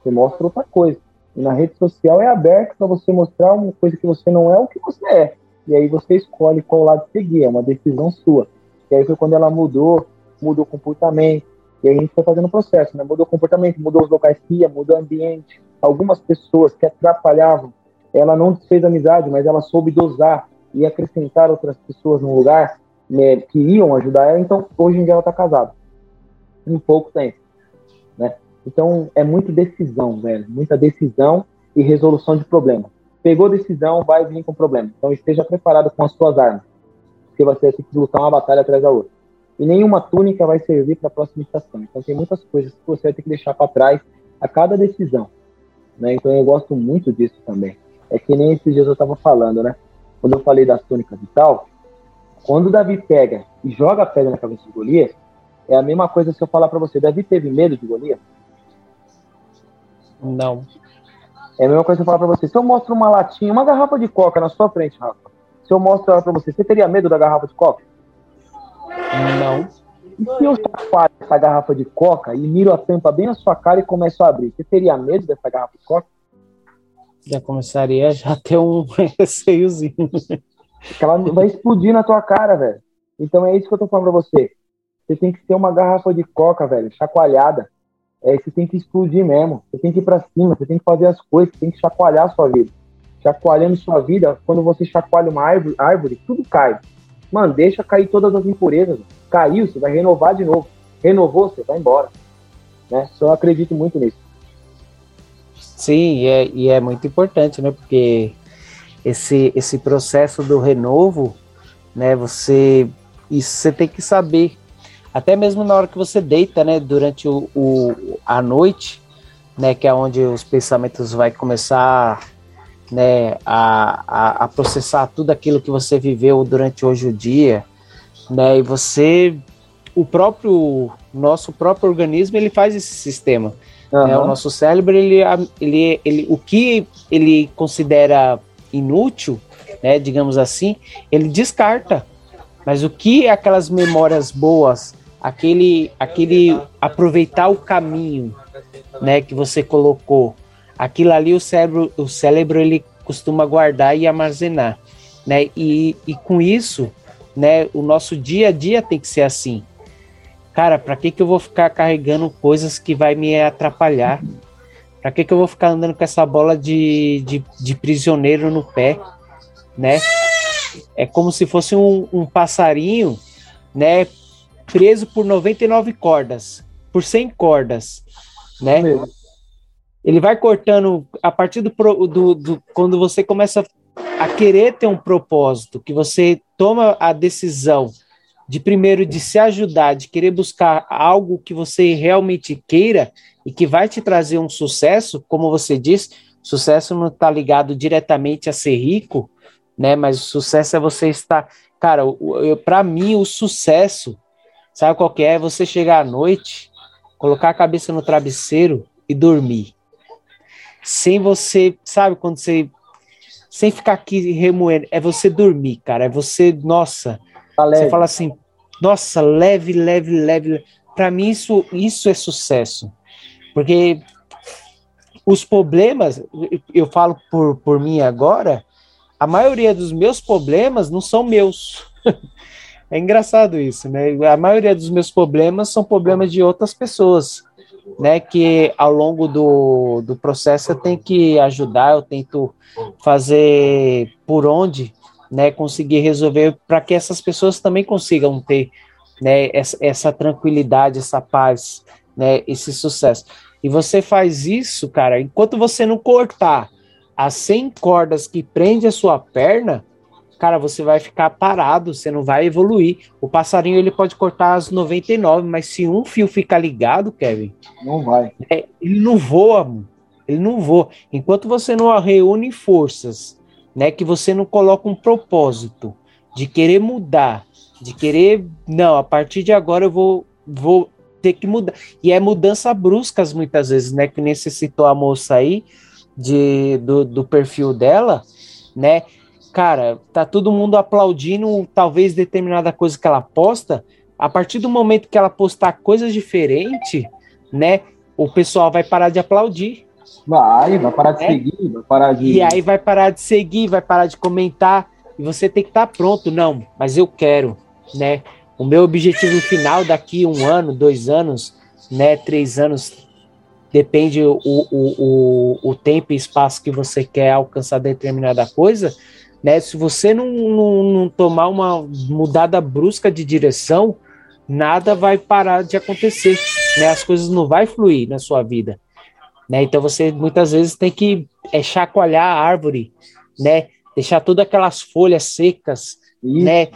Você mostra outra coisa. E na rede social é aberto para você mostrar uma coisa que você não é o que você é. E aí você escolhe qual lado seguir, é uma decisão sua. E aí foi quando ela mudou, mudou o comportamento. E aí a gente foi fazendo o processo, né? Mudou o comportamento, mudou os locais que ia, mudou o ambiente. Algumas pessoas que atrapalhavam, ela não fez amizade, mas ela soube dosar e acrescentar outras pessoas no lugar né, que iam ajudar ela, então hoje em dia ela está casada. Em pouco tempo. Né? Então é muito decisão, velho. Muita decisão e resolução de problema. Pegou decisão, vai vir com problema. Então esteja preparado com as suas armas. Porque você vai ter que lutar uma batalha atrás da outra. E nenhuma túnica vai servir para a próxima estação. Então tem muitas coisas que você vai ter que deixar para trás a cada decisão. Né? Então eu gosto muito disso também. É que nem esses dias eu estava falando, né? quando eu falei das túnicas e tal, Quando Davi pega e joga a pedra na cabeça de Golias, é a mesma coisa se eu falar para você, Davi teve medo de Golias? Não. É a mesma coisa que eu falar para você. Se eu mostro uma latinha, uma garrafa de coca na sua frente, Rafa, se eu mostro ela para você, você teria medo da garrafa de coca? Não. E se eu chacoalho essa garrafa de coca e miro a tampa bem na sua cara e começo a abrir, você teria medo dessa garrafa de coca? Já começaria já ter um receiozinho. Ela vai explodir na tua cara, velho. Então é isso que eu tô falando pra você. Você tem que ter uma garrafa de coca, velho, chacoalhada. É, você tem que explodir mesmo. Você tem que ir pra cima, você tem que fazer as coisas, você tem que chacoalhar a sua vida. Chacoalhando sua vida, quando você chacoalha uma árvore, árvore tudo cai. Mano, deixa cair todas as impurezas. Caiu, você vai renovar de novo. Renovou, você vai embora. Né? Só eu acredito muito nisso. Sim, e é, e é muito importante, né? Porque esse, esse processo do renovo, né? Você isso você tem que saber. Até mesmo na hora que você deita, né? Durante o, o a noite, né? Que é onde os pensamentos vai começar, né? A, a, a processar tudo aquilo que você viveu durante hoje o dia, né? E você, o próprio nosso próprio organismo, ele faz esse sistema. Uhum. Né? O nosso cérebro, ele, ele, ele, o que ele considera inútil, né, digamos assim, ele descarta. Mas o que aquelas memórias boas, aquele, aquele aproveitar o caminho, né, que você colocou, aquilo ali o cérebro, o cérebro ele costuma guardar e armazenar, né? E, e com isso, né, o nosso dia a dia tem que ser assim. Cara, para que que eu vou ficar carregando coisas que vai me atrapalhar? Para que, que eu vou ficar andando com essa bola de, de, de, prisioneiro no pé, né? É como se fosse um, um passarinho, né? Preso por 99 cordas, por 100 cordas, né? Ele vai cortando a partir do, do, do quando você começa a querer ter um propósito, que você toma a decisão de primeiro de se ajudar, de querer buscar algo que você realmente queira e que vai te trazer um sucesso, como você disse, sucesso não está ligado diretamente a ser rico, né? Mas o sucesso é você estar, cara, para mim o sucesso, sabe qual que é? Você chegar à noite, colocar a cabeça no travesseiro e dormir. Sem você, sabe quando você sem ficar aqui remoendo, é você dormir, cara, é você, nossa, Tá você fala assim, nossa, leve, leve, leve. Para mim, isso, isso é sucesso. Porque os problemas, eu falo por, por mim agora, a maioria dos meus problemas não são meus. é engraçado isso, né? A maioria dos meus problemas são problemas de outras pessoas, né? Que ao longo do, do processo eu tenho que ajudar, eu tento fazer por onde né, conseguir resolver para que essas pessoas também consigam ter né, essa, essa, tranquilidade, essa paz, né, esse sucesso. E você faz isso, cara, enquanto você não cortar as 100 cordas que prende a sua perna, cara, você vai ficar parado, você não vai evoluir. O passarinho ele pode cortar as 99, mas se um fio ficar ligado, Kevin, não vai. É, ele não voa, mano. ele não voa. Enquanto você não reúne forças né? Que você não coloca um propósito de querer mudar, de querer, não, a partir de agora eu vou, vou ter que mudar. E é mudança bruscas muitas vezes, né? Que necessitou a moça aí de, do, do perfil dela, né? Cara, tá todo mundo aplaudindo talvez determinada coisa que ela posta. A partir do momento que ela postar coisas diferentes, né? O pessoal vai parar de aplaudir. Vai, vai parar de é? seguir, vai parar de. E aí vai parar de seguir, vai parar de comentar. E você tem que estar tá pronto, não, mas eu quero, né? O meu objetivo final daqui um ano, dois anos, né? Três anos, depende o, o, o, o tempo e espaço que você quer alcançar determinada coisa, né? Se você não, não, não tomar uma mudada brusca de direção, nada vai parar de acontecer, né? As coisas não vai fluir na sua vida. Né? Então você muitas vezes tem que é, chacoalhar a árvore, né? Deixar todas aquelas folhas secas, né?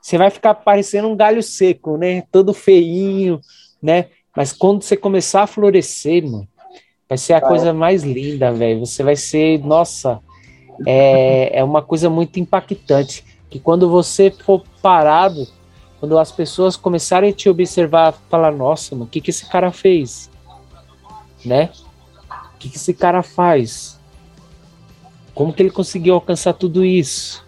Você vai ficar parecendo um galho seco, né? Todo feinho, né? Mas quando você começar a florescer, mano, vai ser a coisa mais linda, velho. Você vai ser, nossa, é, é uma coisa muito impactante. que quando você for parado, quando as pessoas começarem a te observar, falar, nossa, o que que esse cara fez? Né? O que que esse cara faz? Como que ele conseguiu alcançar tudo isso?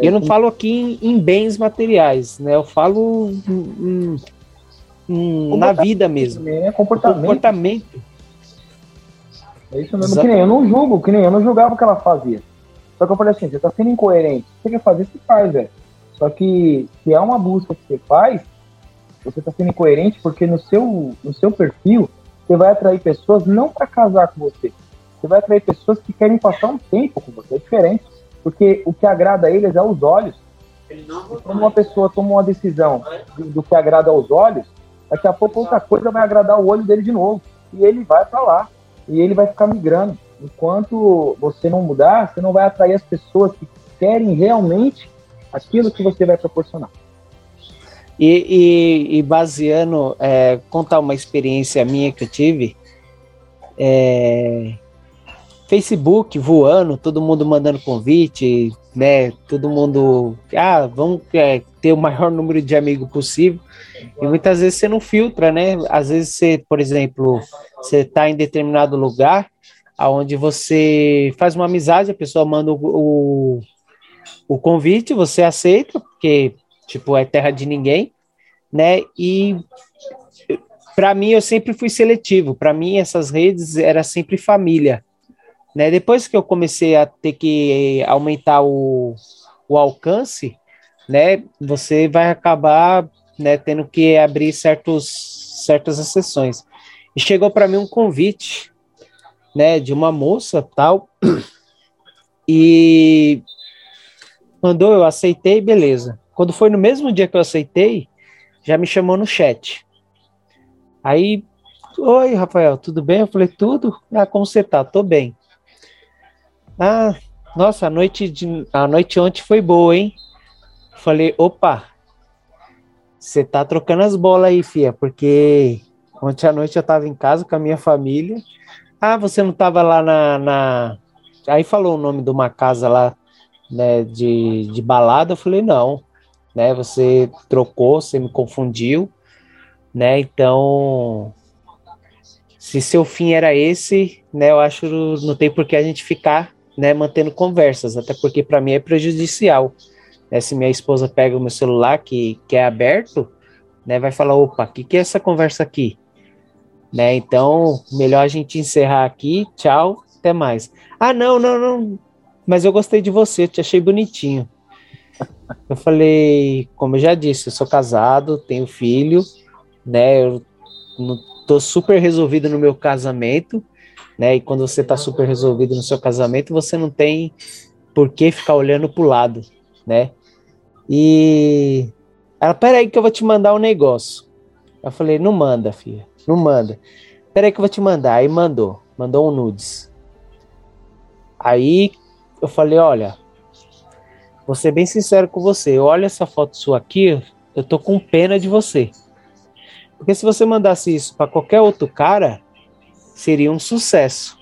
E eu não falo aqui em, em, bens materiais, né? Eu falo em, em, na vida mesmo. É comportamento. comportamento. É isso mesmo. Que nem eu não julgo, que nem eu não julgava o que ela fazia. Só que eu falei assim, você tá sendo incoerente. Você quer fazer, você faz, velho. Só que se é uma busca que você faz, você tá sendo incoerente porque no seu, no seu perfil, você vai atrair pessoas não para casar com você. Você vai atrair pessoas que querem passar um tempo com você. É diferente. Porque o que agrada a eles é os olhos. E quando uma pessoa toma uma decisão do, do que agrada aos olhos, daqui a pouco outra coisa vai agradar o olho dele de novo. E ele vai para lá. E ele vai ficar migrando. Enquanto você não mudar, você não vai atrair as pessoas que querem realmente aquilo que você vai proporcionar. E, e, e baseando, é, contar uma experiência minha que eu tive, é, Facebook voando, todo mundo mandando convite, né? Todo mundo, ah, vamos é, ter o maior número de amigos possível. E muitas vezes você não filtra, né? Às vezes você, por exemplo, você está em determinado lugar, aonde você faz uma amizade, a pessoa manda o, o, o convite, você aceita, porque tipo é terra de ninguém, né? E para mim eu sempre fui seletivo. Para mim essas redes era sempre família né? Depois que eu comecei a ter que aumentar o, o alcance, né, você vai acabar né, tendo que abrir certos, certas exceções. E chegou para mim um convite né, de uma moça tal, e mandou, eu aceitei, beleza. Quando foi no mesmo dia que eu aceitei, já me chamou no chat. Aí, oi, Rafael, tudo bem? Eu falei, tudo? Ah, como você tá? Tô bem. Ah, nossa, a noite, de, a noite ontem foi boa, hein? Falei, opa, você tá trocando as bolas aí, fia, porque ontem à noite eu tava em casa com a minha família. Ah, você não tava lá na. na... Aí falou o nome de uma casa lá, né, de, de balada. Eu falei, não, né, você trocou, você me confundiu, né, então. Se seu fim era esse, né, eu acho não tem por que a gente ficar né, mantendo conversas, até porque para mim é prejudicial. Né, se minha esposa pega o meu celular que, que é aberto, né, vai falar, opa, o que, que é essa conversa aqui? Né, então, melhor a gente encerrar aqui, tchau, até mais. Ah, não, não, não, mas eu gostei de você, te achei bonitinho. Eu falei, como eu já disse, eu sou casado, tenho filho, né, eu tô super resolvido no meu casamento, né? E quando você está super resolvido no seu casamento, você não tem por que ficar olhando para o lado, né? E ela, peraí que eu vou te mandar um negócio. Eu falei, não manda, filha, não manda. Peraí que eu vou te mandar. Aí mandou, mandou um nudes. Aí eu falei, olha, vou ser bem sincero com você. Olha essa foto sua aqui, eu tô com pena de você. Porque se você mandasse isso para qualquer outro cara, seria um sucesso.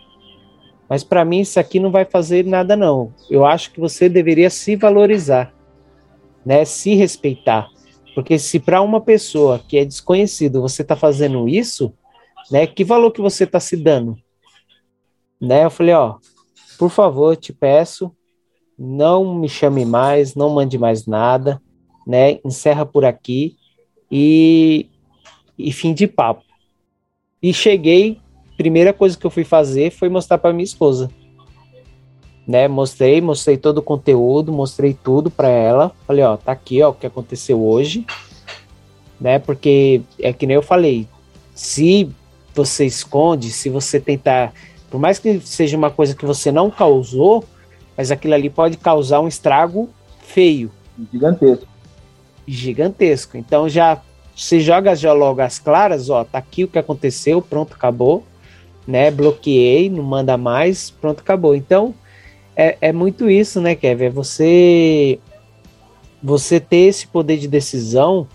Mas para mim isso aqui não vai fazer nada não. Eu acho que você deveria se valorizar, né? Se respeitar. Porque se para uma pessoa que é desconhecido você está fazendo isso, né? Que valor que você está se dando? Né? Eu falei, ó, por favor, te peço, não me chame mais, não mande mais nada, né? Encerra por aqui e, e fim de papo. E cheguei primeira coisa que eu fui fazer foi mostrar para minha esposa. Né, mostrei, mostrei todo o conteúdo, mostrei tudo para ela. Falei, ó, tá aqui, ó, o que aconteceu hoje. Né? Porque é que nem eu falei, se você esconde, se você tentar, por mais que seja uma coisa que você não causou, mas aquilo ali pode causar um estrago feio. Gigantesco. Gigantesco. Então já se joga já logo as claras, ó, tá aqui o que aconteceu, pronto, acabou né? Bloqueei, não manda mais, pronto, acabou. Então, é, é muito isso, né, Kevin? É você, você ter esse poder de decisão,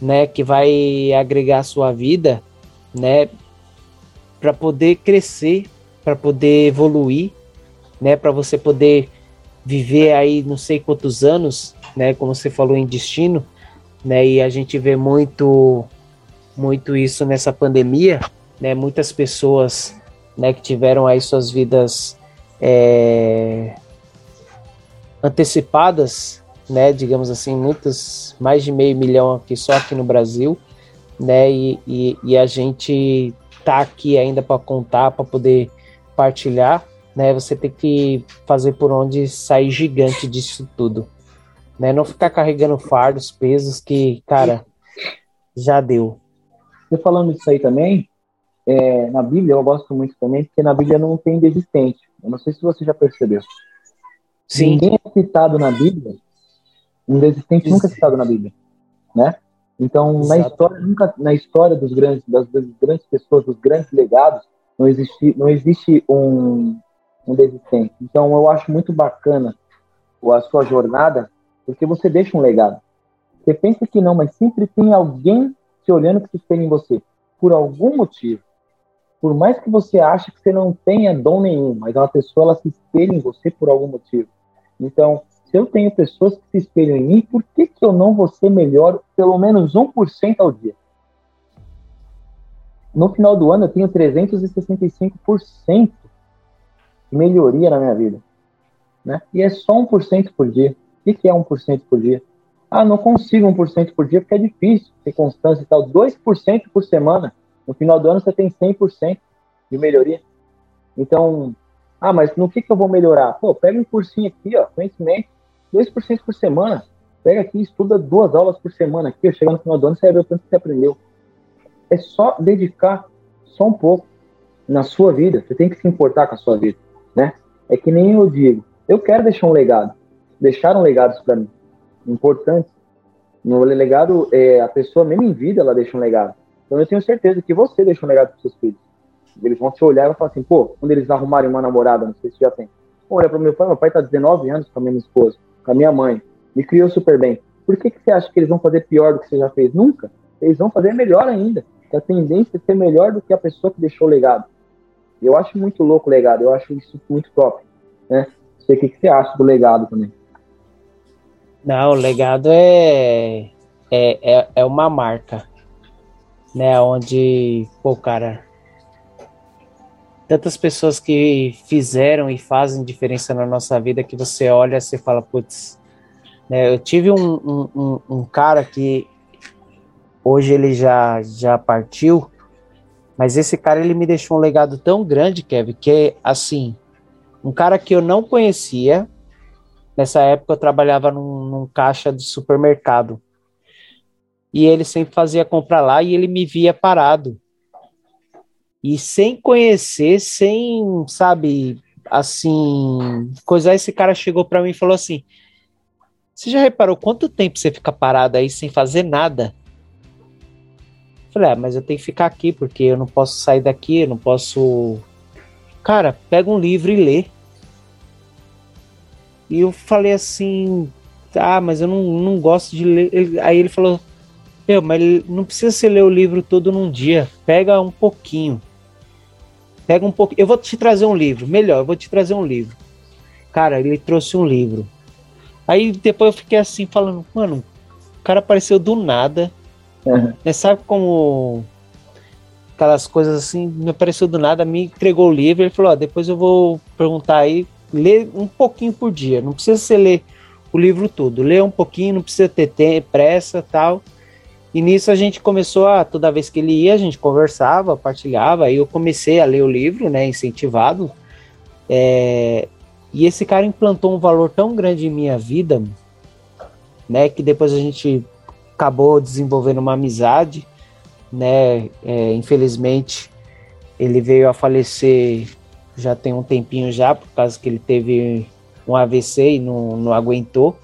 né, que vai agregar a sua vida, né, para poder crescer, para poder evoluir, né, para você poder viver aí não sei quantos anos, né? Como você falou em destino, né? E a gente vê muito, muito isso nessa pandemia, né? Muitas pessoas, né? Que tiveram aí suas vidas é, antecipadas, né? Digamos assim, muitas, mais de meio milhão aqui só aqui no Brasil, né? E, e, e a gente tá aqui ainda para contar, para poder partilhar, né? Você tem que fazer por onde sair gigante disso tudo, né? Não ficar carregando fardos, pesos que, cara, já deu. Você falando isso aí também, é, na Bíblia eu gosto muito também, porque na Bíblia não tem desistente. Eu não sei se você já percebeu. Sim. Ninguém é citado na Bíblia, um desistente nunca é citado na Bíblia, né? Então, Exato. na história, nunca, na história dos grandes, das, das, grandes pessoas, dos grandes legados, não existe, não existe um, um desistente. Então, eu acho muito bacana a sua jornada, porque você deixa um legado. Você pensa que não, mas sempre tem alguém te olhando que se espelha em você, por algum motivo. Por mais que você ache que você não tenha dom nenhum, mas uma pessoa ela se espelha em você por algum motivo. Então, se eu tenho pessoas que se espelham em mim, por que, que eu não vou ser melhor pelo menos 1% ao dia? No final do ano, eu tenho 365% de melhoria na minha vida. Né? E é só 1% por dia. O que é 1% por dia? Ah, não consigo 1% por dia porque é difícil ter constância e tal. 2% por semana. No final do ano, você tem 100% de melhoria. Então, ah, mas no que, que eu vou melhorar? Pô, pega um cursinho aqui, ó, conhecimento, 2% por semana. Pega aqui, estuda duas aulas por semana aqui, chegando no final do ano, você vai ver o tanto que você aprendeu. É só dedicar só um pouco na sua vida. Você tem que se importar com a sua vida, né? É que nem eu digo, eu quero deixar um legado. Deixaram legados para mim, importantes. No legado, é, a pessoa, mesmo em vida, ela deixa um legado. Então eu tenho certeza que você deixa um legado para seus filhos. Eles vão te olhar e vão falar assim, pô, quando eles arrumarem uma namorada, não sei se já tem. Olha para meu pai, meu pai tá 19 anos com a minha esposa com a minha mãe, me criou super bem. Por que, que você acha que eles vão fazer pior do que você já fez? Nunca. Eles vão fazer melhor ainda. a tendência é ser melhor do que a pessoa que deixou o legado. Eu acho muito louco o legado, eu acho isso muito top. Né? Não sei o que, que você acha do legado também. Não, o legado é, é, é, é uma marca, né? Onde, pô, cara, tantas pessoas que fizeram e fazem diferença na nossa vida que você olha e fala, putz, né, eu tive um, um, um, cara que hoje ele já, já partiu, mas esse cara ele me deixou um legado tão grande, Kevin, que assim, um cara que eu não conhecia, nessa época eu trabalhava num, num caixa de supermercado, e ele sempre fazia compra lá e ele me via parado, e sem conhecer, sem, sabe, assim, coisa, esse cara chegou para mim e falou assim: Você já reparou quanto tempo você fica parado aí sem fazer nada? Eu falei, ah, mas eu tenho que ficar aqui porque eu não posso sair daqui, eu não posso. Cara, pega um livro e lê. E eu falei assim, ah, mas eu não, não gosto de ler. Aí ele falou, meu, mas não precisa você ler o livro todo num dia, pega um pouquinho. Pega um pouco. Eu vou te trazer um livro. Melhor, eu vou te trazer um livro. Cara, ele trouxe um livro. Aí depois eu fiquei assim, falando, mano, o cara apareceu do nada. Uhum. Né, sabe como aquelas coisas assim, me apareceu do nada, me entregou o livro, ele falou, ó, depois eu vou perguntar aí, lê um pouquinho por dia, não precisa você ler o livro todo, lê um pouquinho, não precisa ter tempo, pressa tal. E nisso a gente começou a, toda vez que ele ia, a gente conversava, partilhava, aí eu comecei a ler o livro, né, incentivado. É, e esse cara implantou um valor tão grande em minha vida, né, que depois a gente acabou desenvolvendo uma amizade, né, é, infelizmente ele veio a falecer já tem um tempinho já, por causa que ele teve um AVC e não, não aguentou.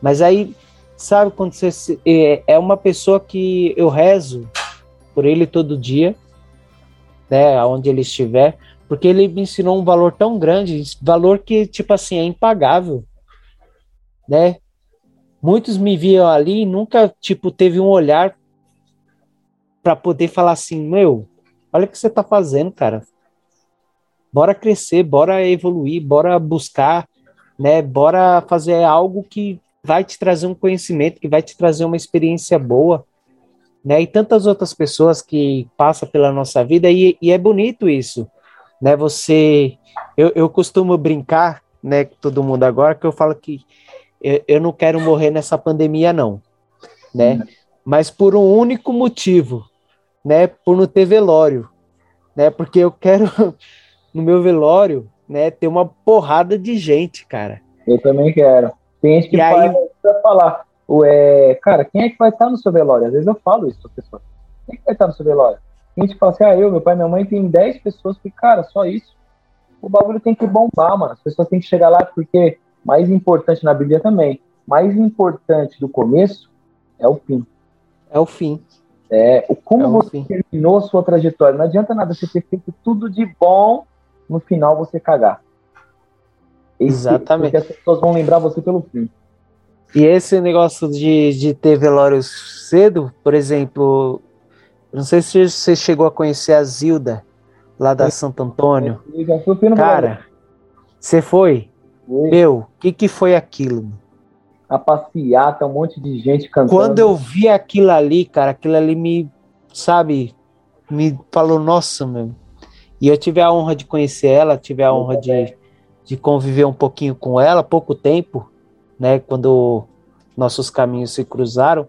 Mas aí Sabe quando você é, é uma pessoa que eu rezo por ele todo dia, né, aonde ele estiver, porque ele me ensinou um valor tão grande, valor que tipo assim é impagável, né? Muitos me viam ali e nunca tipo teve um olhar para poder falar assim, meu, olha o que você tá fazendo, cara. Bora crescer, bora evoluir, bora buscar, né? Bora fazer algo que vai te trazer um conhecimento, que vai te trazer uma experiência boa, né? E tantas outras pessoas que passam pela nossa vida e, e é bonito isso, né? Você, eu, eu costumo brincar, né, com todo mundo agora, que eu falo que eu, eu não quero morrer nessa pandemia não, né? Uhum. Mas por um único motivo, né? Por não ter velório, né? Porque eu quero no meu velório, né, ter uma porrada de gente, cara. Eu também quero. Tem gente que vai aí... falar, Ué, cara, quem é que vai estar no seu velório? Às vezes eu falo isso para pessoas. Quem é que vai estar no seu velório? A gente fala assim, ah, eu, meu pai, minha mãe, tem 10 pessoas que, cara, só isso. O bagulho tem que bombar, mano. As pessoas têm que chegar lá porque mais importante na Bíblia também, mais importante do começo é o fim. É o fim. É, o como é o você fim. terminou a sua trajetória. Não adianta nada você ter feito tudo de bom, no final você cagar. Exatamente. Porque as pessoas vão lembrar você pelo fim. E esse negócio de, de ter velórios cedo, por exemplo, não sei se você chegou a conhecer a Zilda, lá da Santo Antônio. Eu já fui no Cara, você foi? foi? Meu, o que, que foi aquilo? A passeata, um monte de gente cantando. Quando eu vi aquilo ali, cara, aquilo ali me, sabe, me falou, nossa, meu. E eu tive a honra de conhecer ela, tive a honra de, de conviver um pouquinho com ela, pouco tempo, né, quando nossos caminhos se cruzaram,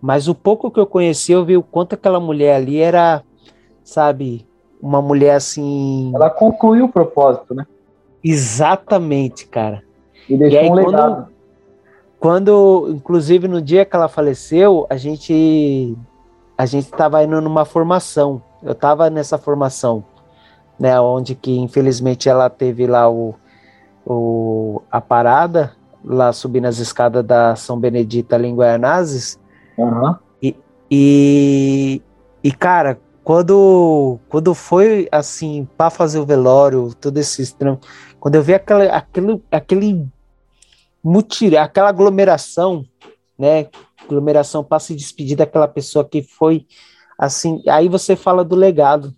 mas o pouco que eu conheci, eu vi o quanto aquela mulher ali era, sabe, uma mulher assim. Ela concluiu o propósito, né? Exatamente, cara. E deixou e aí, um legado. Quando, quando, inclusive no dia que ela faleceu, a gente a gente estava indo numa formação. Eu estava nessa formação, né, onde que infelizmente ela teve lá o, o a parada lá subindo as escadas da São Benedito ali em Guaianazes. Uhum. E, e, e, cara, quando, quando foi assim, para fazer o velório, todo esse estranho, quando eu vi aquela, aquele, aquele mutirão, aquela aglomeração, né? Aglomeração para se despedir daquela pessoa que foi assim, aí você fala do legado,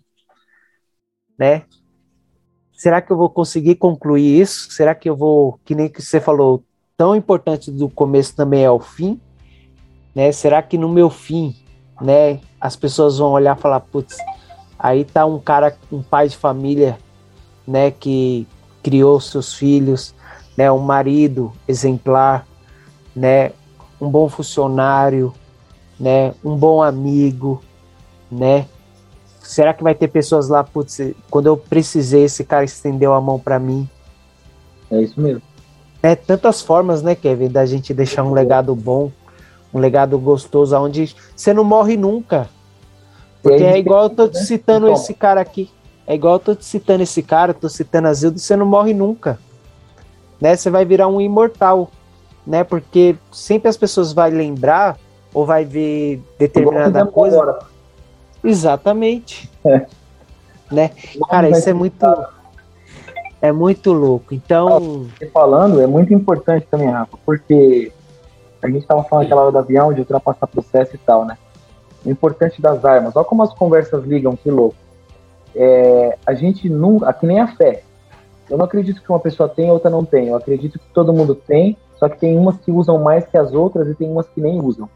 né? Será que eu vou conseguir concluir isso? Será que eu vou, que nem que você falou, tão importante do começo também é o fim, né? Será que no meu fim, né, as pessoas vão olhar e falar, putz, aí tá um cara, um pai de família, né, que criou seus filhos, né, um marido exemplar, né, um bom funcionário, né, um bom amigo, né? Será que vai ter pessoas lá, putz, quando eu precisei, esse cara estendeu a mão para mim? É isso mesmo. É tantas formas, né, Kevin, da gente deixar um legado bom, um legado gostoso, onde você não morre nunca. Porque é igual eu tô te citando esse cara aqui. É igual eu tô te citando esse cara, tô citando a Zilda, você não morre nunca. Né? Você vai virar um imortal, né? Porque sempre as pessoas vão lembrar ou vai ver determinada coisa. Agora. Exatamente. É. Né? Cara, isso é muito é muito louco. Então. Falando, é muito importante também, Rafa, porque a gente estava falando aquela hora do avião, de ultrapassar processo e tal, né? O importante das armas. Olha como as conversas ligam, que louco. É, a gente nunca. Aqui nem a fé. Eu não acredito que uma pessoa tem outra não tem. Eu acredito que todo mundo tem, só que tem umas que usam mais que as outras e tem umas que nem usam,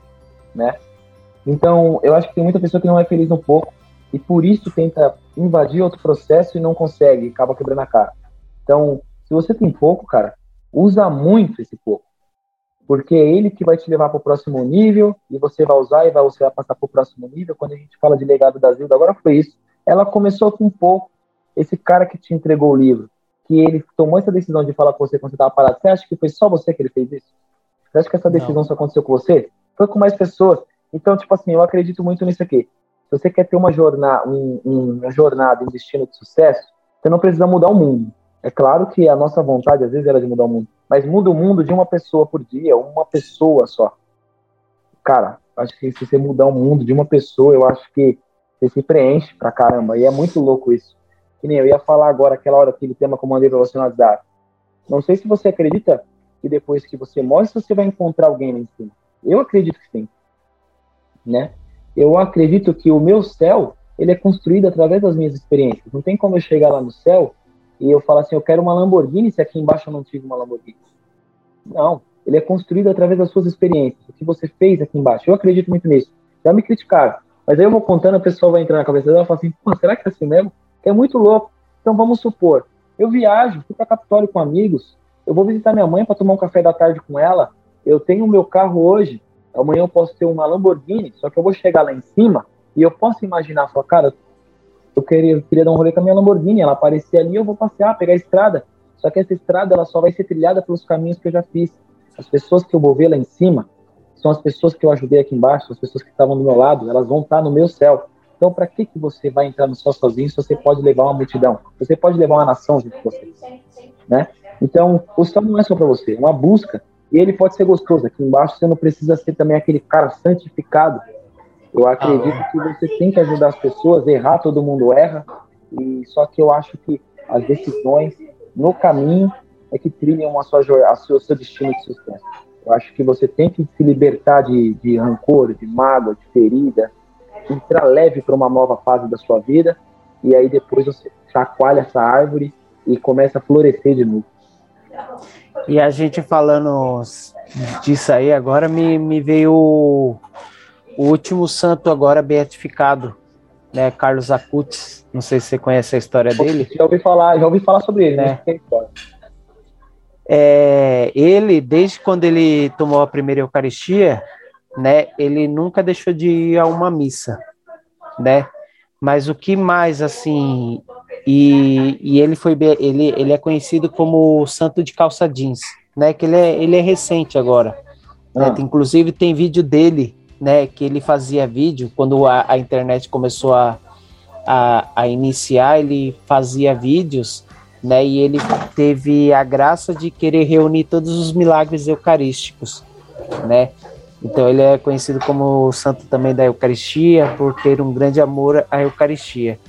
né? Então, eu acho que tem muita pessoa que não é feliz um pouco e por isso tenta invadir outro processo e não consegue, acaba quebrando a cara. Então, se você tem pouco, cara, usa muito esse pouco. Porque é ele que vai te levar para o próximo nível e você vai usar e vai, você vai passar para o próximo nível. Quando a gente fala de legado da Zilda, agora foi isso. Ela começou com pouco. Esse cara que te entregou o livro, que ele tomou essa decisão de falar com você quando você estava parado, você acha que foi só você que ele fez isso? Você acha que essa decisão Não. só aconteceu com você? Foi com mais pessoas. Então, tipo assim, eu acredito muito nisso aqui. Se você quer ter uma jornada, um, um, uma jornada, um destino de sucesso, você não precisa mudar o mundo. É claro que a nossa vontade às vezes era de mudar o mundo, mas muda o mundo de uma pessoa por dia, uma pessoa só. Cara, acho que se você mudar o mundo de uma pessoa, eu acho que você se preenche pra caramba. E é muito louco isso. Que nem eu ia falar agora, aquela hora, aquele tema que eu mandei pra você no WhatsApp. Não sei se você acredita que depois que você morre, você vai encontrar alguém lá em cima. Eu acredito que sim. Né? Eu acredito que o meu céu, ele é construído através das minhas experiências. Não tem como eu chegar lá no céu e eu falo assim, eu quero uma Lamborghini se aqui embaixo eu não tive uma Lamborghini. Não, ele é construído através das suas experiências, o que você fez aqui embaixo. Eu acredito muito nisso. Já me criticaram, mas aí eu vou contando, a pessoa vai entrar na cabeça dela e fala assim, Pô, será que é assim mesmo? É muito louco. Então vamos supor, eu viajo, fui para Capitólio com amigos, eu vou visitar minha mãe para tomar um café da tarde com ela, eu tenho o meu carro hoje, amanhã eu posso ter uma Lamborghini, só que eu vou chegar lá em cima e eu posso imaginar, falar, cara, eu queria, eu queria dar um rolê com a minha Lamborghini, ela aparecer ali, eu vou passear, pegar a estrada, só que essa estrada ela só vai ser trilhada pelos caminhos que eu já fiz. As pessoas que eu vou ver lá em cima são as pessoas que eu ajudei aqui embaixo, as pessoas que estavam do meu lado, elas vão estar no meu céu. Então, para que, que você vai entrar no céu sozinho se você pode levar uma multidão? Você pode levar uma nação junto com você. Né? Então, o céu não é só para você, é uma busca. E ele pode ser gostoso. Aqui embaixo você não precisa ser também aquele cara santificado. Eu acredito que você tem que ajudar as pessoas. Errar, todo mundo erra. E só que eu acho que as decisões no caminho é que trilham a sua, a seu, seu destino de sucesso. Eu acho que você tem que se libertar de, de rancor, de mágoa, de ferida, entrar leve para uma nova fase da sua vida e aí depois você chacoalha essa árvore e começa a florescer de novo. E a gente falando disso aí, agora me, me veio o, o último santo agora beatificado, né, Carlos Acutis. Não sei se você conhece a história dele. Já ouvi falar, já ouvi falar sobre ele, né? É, ele, desde quando ele tomou a primeira Eucaristia, né, ele nunca deixou de ir a uma missa, né? Mas o que mais, assim, e, e ele foi, ele, ele é conhecido como o Santo de Calça Jeans, né? Que ele é, ele é recente agora. Né? Ah. Inclusive tem vídeo dele, né? Que ele fazia vídeo quando a, a internet começou a, a, a iniciar, ele fazia vídeos né? E ele teve a graça de querer reunir todos os milagres eucarísticos, né? Então ele é conhecido como santo também da Eucaristia por ter um grande amor à Eucaristia.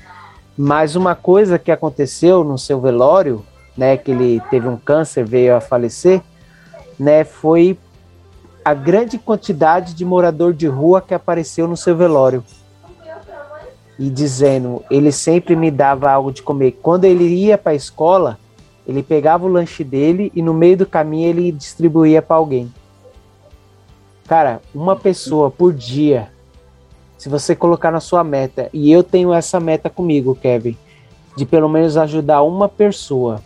Mas uma coisa que aconteceu no seu velório, né, que ele teve um câncer, veio a falecer, né, foi a grande quantidade de morador de rua que apareceu no seu velório e dizendo, ele sempre me dava algo de comer. Quando ele ia para a escola, ele pegava o lanche dele e no meio do caminho ele distribuía para alguém. Cara, uma pessoa por dia, se você colocar na sua meta, e eu tenho essa meta comigo, Kevin, de pelo menos ajudar uma pessoa.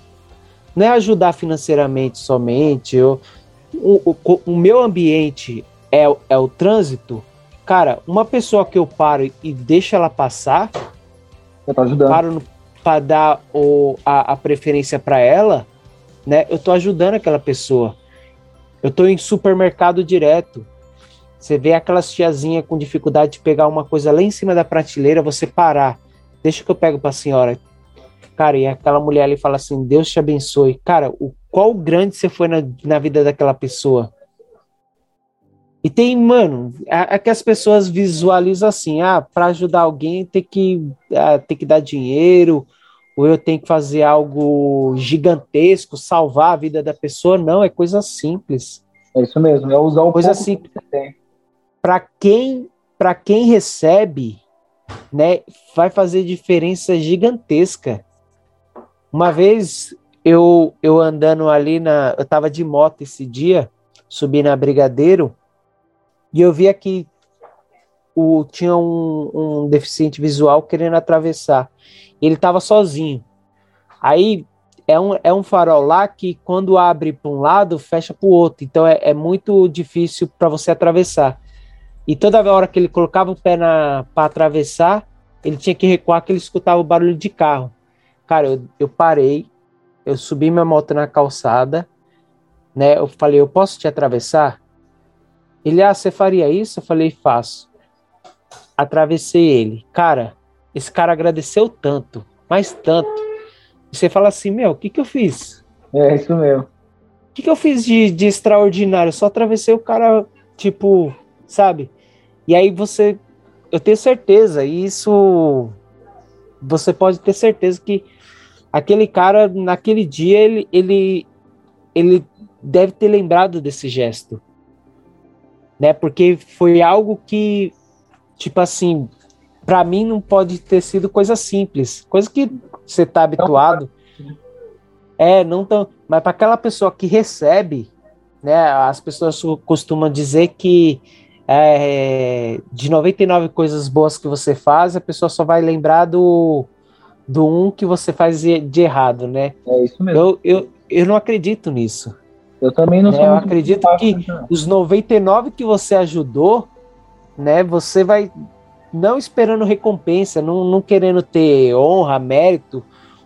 Não é ajudar financeiramente somente. Eu, o, o, o meu ambiente é, é o trânsito, Cara, uma pessoa que eu paro e deixo ela passar, eu tô ajudando. paro para dar o, a, a preferência para ela, né? Eu tô ajudando aquela pessoa. Eu tô em supermercado direto. Você vê aquelas tiazinha com dificuldade de pegar uma coisa lá em cima da prateleira, você parar. Deixa que eu pego para a senhora. Cara, e aquela mulher ali fala assim: Deus te abençoe. Cara, o qual grande você foi na, na vida daquela pessoa? E tem, mano, é, é que as pessoas visualizam assim, ah, para ajudar alguém tem que, ah, tem que dar dinheiro, ou eu tenho que fazer algo gigantesco, salvar a vida da pessoa. Não, é coisa simples. É isso mesmo, é usar o coisa simples. Que para quem, para quem recebe, né, vai fazer diferença gigantesca. Uma vez eu eu andando ali na, eu tava de moto esse dia, subi na Brigadeiro, e eu via que o, tinha um, um deficiente visual querendo atravessar. Ele estava sozinho. Aí é um, é um farol lá que quando abre para um lado, fecha para o outro. Então é, é muito difícil para você atravessar. E toda hora que ele colocava o pé para atravessar, ele tinha que recuar que ele escutava o barulho de carro. Cara, eu, eu parei, eu subi minha moto na calçada, né? Eu falei, eu posso te atravessar? Ele, ah, você faria isso? Eu falei, faço. Atravessei ele. Cara, esse cara agradeceu tanto, mas tanto. E você fala assim, meu, o que que eu fiz? É, isso mesmo. O que que eu fiz de, de extraordinário? Eu só atravessei o cara, tipo, sabe? E aí você, eu tenho certeza, e isso, você pode ter certeza que aquele cara, naquele dia, ele, ele, ele deve ter lembrado desse gesto né? Porque foi algo que, tipo assim, para mim não pode ter sido coisa simples, coisa que você tá habituado. É, não tão, mas para aquela pessoa que recebe, né, as pessoas costumam dizer que é, de 99 coisas boas que você faz, a pessoa só vai lembrar do, do um que você faz de errado, né? É isso mesmo. Eu, eu, eu não acredito nisso. Eu também não sou. É, eu acredito que então. os 99 que você ajudou, né, você vai não esperando recompensa, não, não querendo ter honra, mérito,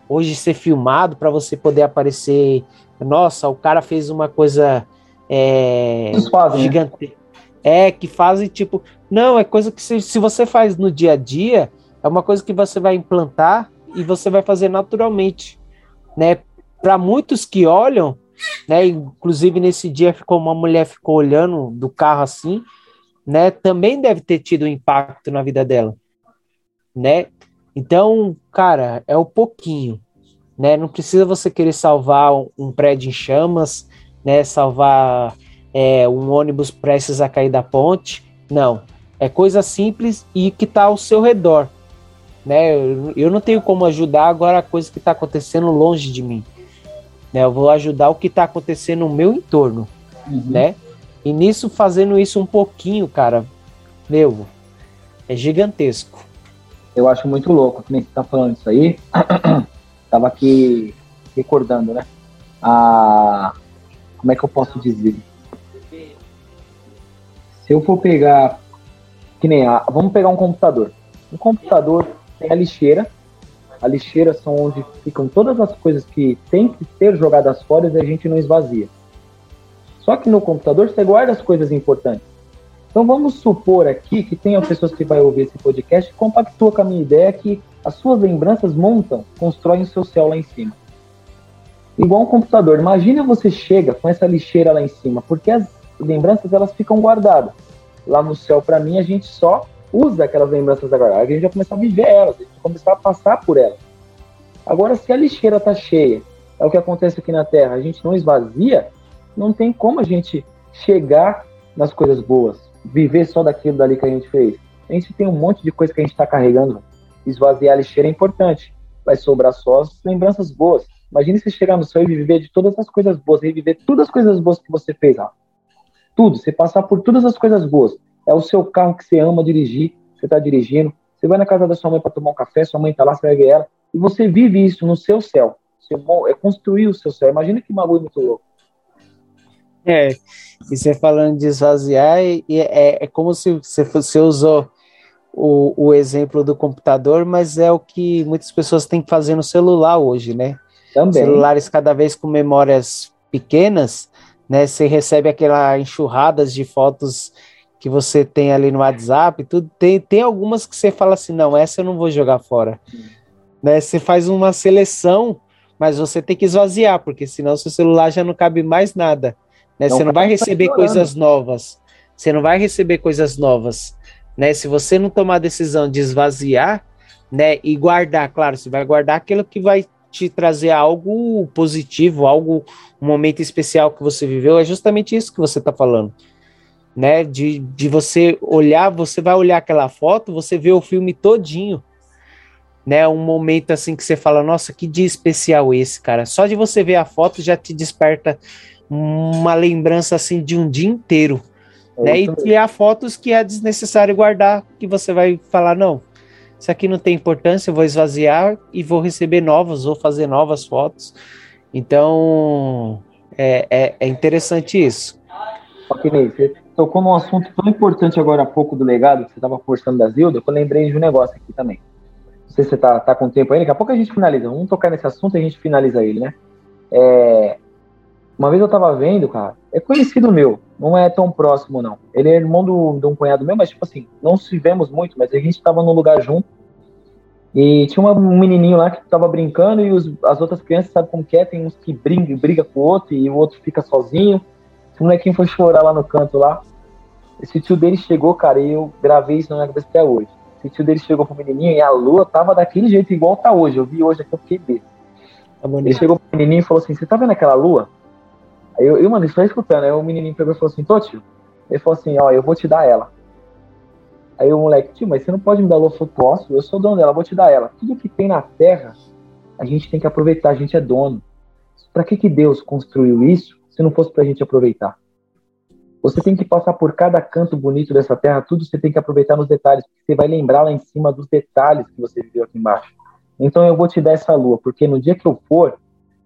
hoje ser filmado para você poder aparecer. Nossa, o cara fez uma coisa é, fazem, né? gigante. Né? É, que fazem tipo. Não, é coisa que se, se você faz no dia a dia, é uma coisa que você vai implantar e você vai fazer naturalmente. Né? Para muitos que olham, né? Inclusive nesse dia ficou uma mulher ficou olhando do carro assim, né? Também deve ter tido um impacto na vida dela, né? Então, cara, é o pouquinho, né? Não precisa você querer salvar um prédio em chamas, né? Salvar é, um ônibus prestes a cair da ponte, não. É coisa simples e que está ao seu redor, né? Eu, eu não tenho como ajudar agora a coisa que está acontecendo longe de mim, né? Eu vou ajudar o que está acontecendo no meu entorno, uhum. né? E nisso, fazendo isso um pouquinho, cara, meu, é gigantesco. Eu acho muito louco que nem você tá falando isso aí. Tava aqui recordando, né? A... Como é que eu posso dizer? Se eu for pegar. Que nem a. Vamos pegar um computador. Um computador tem a lixeira. A lixeira são onde ficam todas as coisas que tem que ser jogadas fora e a gente não esvazia. Só que no computador você guarda as coisas importantes. Então vamos supor aqui que tenha pessoas que vai ouvir esse podcast compactua com a minha ideia que as suas lembranças montam, constroem o seu céu lá em cima. Igual um computador. Imagina você chega com essa lixeira lá em cima, porque as lembranças elas ficam guardadas. Lá no céu, para mim, a gente só usa aquelas lembranças agora. A gente vai começar a viver elas, a gente vai começar a passar por elas. Agora, se a lixeira está cheia, é o que acontece aqui na Terra, a gente não esvazia, não tem como a gente chegar nas coisas boas, viver só daquilo dali que a gente fez. A gente tem um monte de coisa que a gente está carregando. Esvaziar a lixeira é importante. Vai sobrar só as lembranças boas. Imagine se chegar no céu e viver de todas as coisas boas, reviver todas as coisas boas que você fez lá. Tudo, você passar por todas as coisas boas. É o seu carro que você ama dirigir, você está dirigindo. Você vai na casa da sua mãe para tomar um café, sua mãe está lá, você vai ver ela. E você vive isso no seu céu. É construir o seu céu. Imagina que bagulho muito louco. É, e você falando de esvaziar, é, é, é como se você, você usou o, o exemplo do computador, mas é o que muitas pessoas têm que fazer no celular hoje, né? Também. Celulares cada vez com memórias pequenas, né? Você recebe aquela enxurradas de fotos que você tem ali no WhatsApp, tudo tem, tem algumas que você fala assim, não, essa eu não vou jogar fora. Né? Você faz uma seleção, mas você tem que esvaziar, porque senão seu celular já não cabe mais nada. Né? Não, você não vai receber coisas novas. Você não vai receber coisas novas. Né? Se você não tomar a decisão de esvaziar, né, e guardar, claro, você vai guardar aquilo que vai te trazer algo positivo, algo, um momento especial que você viveu, é justamente isso que você está falando. Né, de, de você olhar, você vai olhar aquela foto, você vê o filme todinho, né, um momento assim que você fala, nossa, que dia especial esse, cara. Só de você ver a foto já te desperta uma lembrança assim de um dia inteiro. Né? E criar fotos que é desnecessário guardar, que você vai falar, não, isso aqui não tem importância, eu vou esvaziar e vou receber novas, vou fazer novas fotos. Então, é, é, é interessante isso. Ok, você tocou num assunto tão importante agora há pouco do legado, que você estava forçando da Zilda, que eu lembrei de um negócio aqui também. Não sei se você tá, tá com tempo aí, daqui a pouco a gente finaliza. Vamos tocar nesse assunto e a gente finaliza ele, né? É, uma vez eu tava vendo, cara, é conhecido meu, não é tão próximo, não. Ele é irmão do, de um cunhado meu, mas, tipo assim, não se vemos muito, mas a gente tava num lugar junto. E tinha uma, um menininho lá que tava brincando e os, as outras crianças, sabe como que é? Tem uns que brigam, briga com o outro e o outro fica sozinho. Esse molequinho foi chorar lá no canto lá. Esse tio dele chegou, cara, e eu gravei isso na minha cabeça até hoje. Esse tio dele chegou pro menininho e a lua tava daquele jeito, igual tá hoje. Eu vi hoje aqui, eu fiquei besta. Tá Ele chegou pro menininho e falou assim: Você tá vendo aquela lua? Aí eu, eu mano, escutando. Aí o menininho pegou e falou assim: Tô, tio. Ele falou assim: Ó, eu vou te dar ela. Aí o moleque, tio, mas você não pode me dar louça, eu posso. Eu sou dono dela, vou te dar ela. Tudo que tem na terra, a gente tem que aproveitar, a gente é dono. Para que, que Deus construiu isso se não fosse para a gente aproveitar? Você tem que passar por cada canto bonito dessa terra, tudo você tem que aproveitar nos detalhes, porque você vai lembrar lá em cima dos detalhes que você viveu aqui embaixo. Então eu vou te dar essa lua, porque no dia que eu for,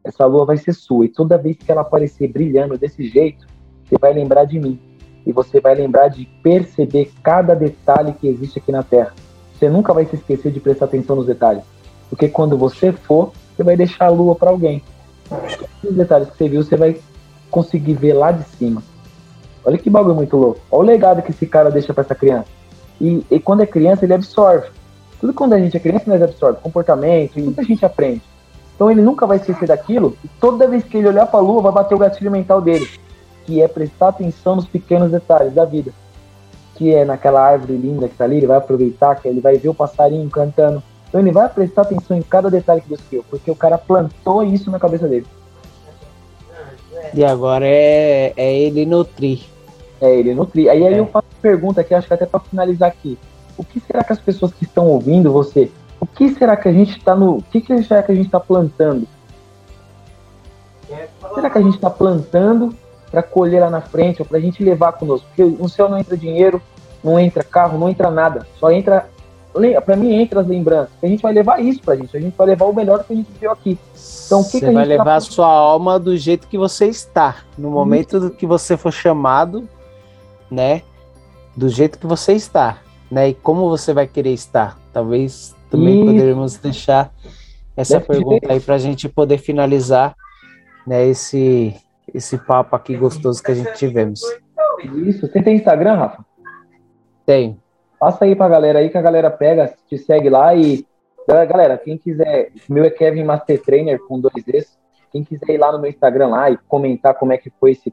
essa lua vai ser sua. E toda vez que ela aparecer brilhando desse jeito, você vai lembrar de mim. E você vai lembrar de perceber cada detalhe que existe aqui na Terra. Você nunca vai se esquecer de prestar atenção nos detalhes. Porque quando você for, você vai deixar a lua para alguém. Os detalhes que você viu, você vai conseguir ver lá de cima. Olha que bagulho muito louco. Olha o legado que esse cara deixa para essa criança. E, e, quando é criança, ele absorve. Tudo quando a gente é criança, nós absorve. Comportamento, e tudo a gente aprende. Então ele nunca vai esquecer daquilo. E toda vez que ele olhar para a lua, vai bater o gatilho mental dele. Que é prestar atenção nos pequenos detalhes da vida. Que é naquela árvore linda que tá ali, ele vai aproveitar, que ele vai ver o passarinho cantando. Então ele vai prestar atenção em cada detalhe que Deus criou. Porque o cara plantou isso na cabeça dele. E agora é, é ele nutrir. É, ele nutrir. Aí, aí é. eu faço uma pergunta aqui, acho que até para finalizar aqui. O que será que as pessoas que estão ouvindo você, o que será que a gente está no. O que, que será que a gente está plantando? Será que a gente está plantando para colher lá na frente, ou para a gente levar conosco? Porque no céu não entra dinheiro, não entra carro, não entra nada. Só entra. Para mim, entra as lembranças. A gente vai levar isso para a gente. A gente vai levar o melhor que a gente viu aqui. Então, o que, você que a gente vai tá levar tá... a sua alma do jeito que você está. No momento do que você for chamado, né? Do jeito que você está, né? E como você vai querer estar. Talvez também poderíamos deixar essa Deve pergunta aí para a gente poder finalizar, né? Esse esse papo aqui gostoso que a gente tivemos. Isso. Você tem Instagram, Rafa? Tem. Passa aí pra galera aí que a galera pega, te segue lá e galera, quem quiser, meu é Kevin Master Trainer com dois Ds. Quem quiser ir lá no meu Instagram lá e comentar como é que foi esse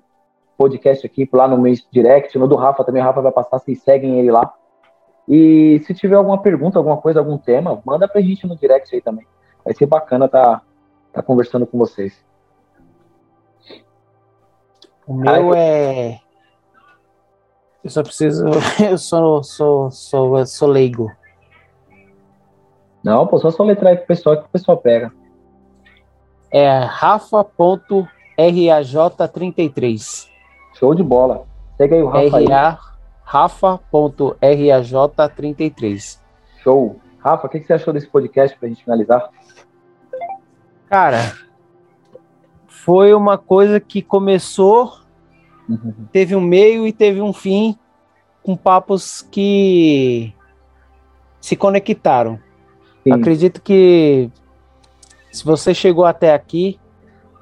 podcast aqui lá no meu direct, no do Rafa também, o Rafa vai passar, vocês seguem ele lá. E se tiver alguma pergunta, alguma coisa, algum tema, manda pra gente no direct aí também. Vai ser bacana tá, tá conversando com vocês. O meu é. Eu só preciso. Eu sou, sou, sou, sou leigo. Não, pô, só soletrar aí pro pessoal que o pessoal pega. É rafa.raj33. Show de bola. Segue aí o Rafa aí. Rafa.raj33. Show. Rafa, o que, que você achou desse podcast pra gente finalizar? Cara, foi uma coisa que começou, uhum. teve um meio e teve um fim, com papos que se conectaram. Sim. Acredito que se você chegou até aqui,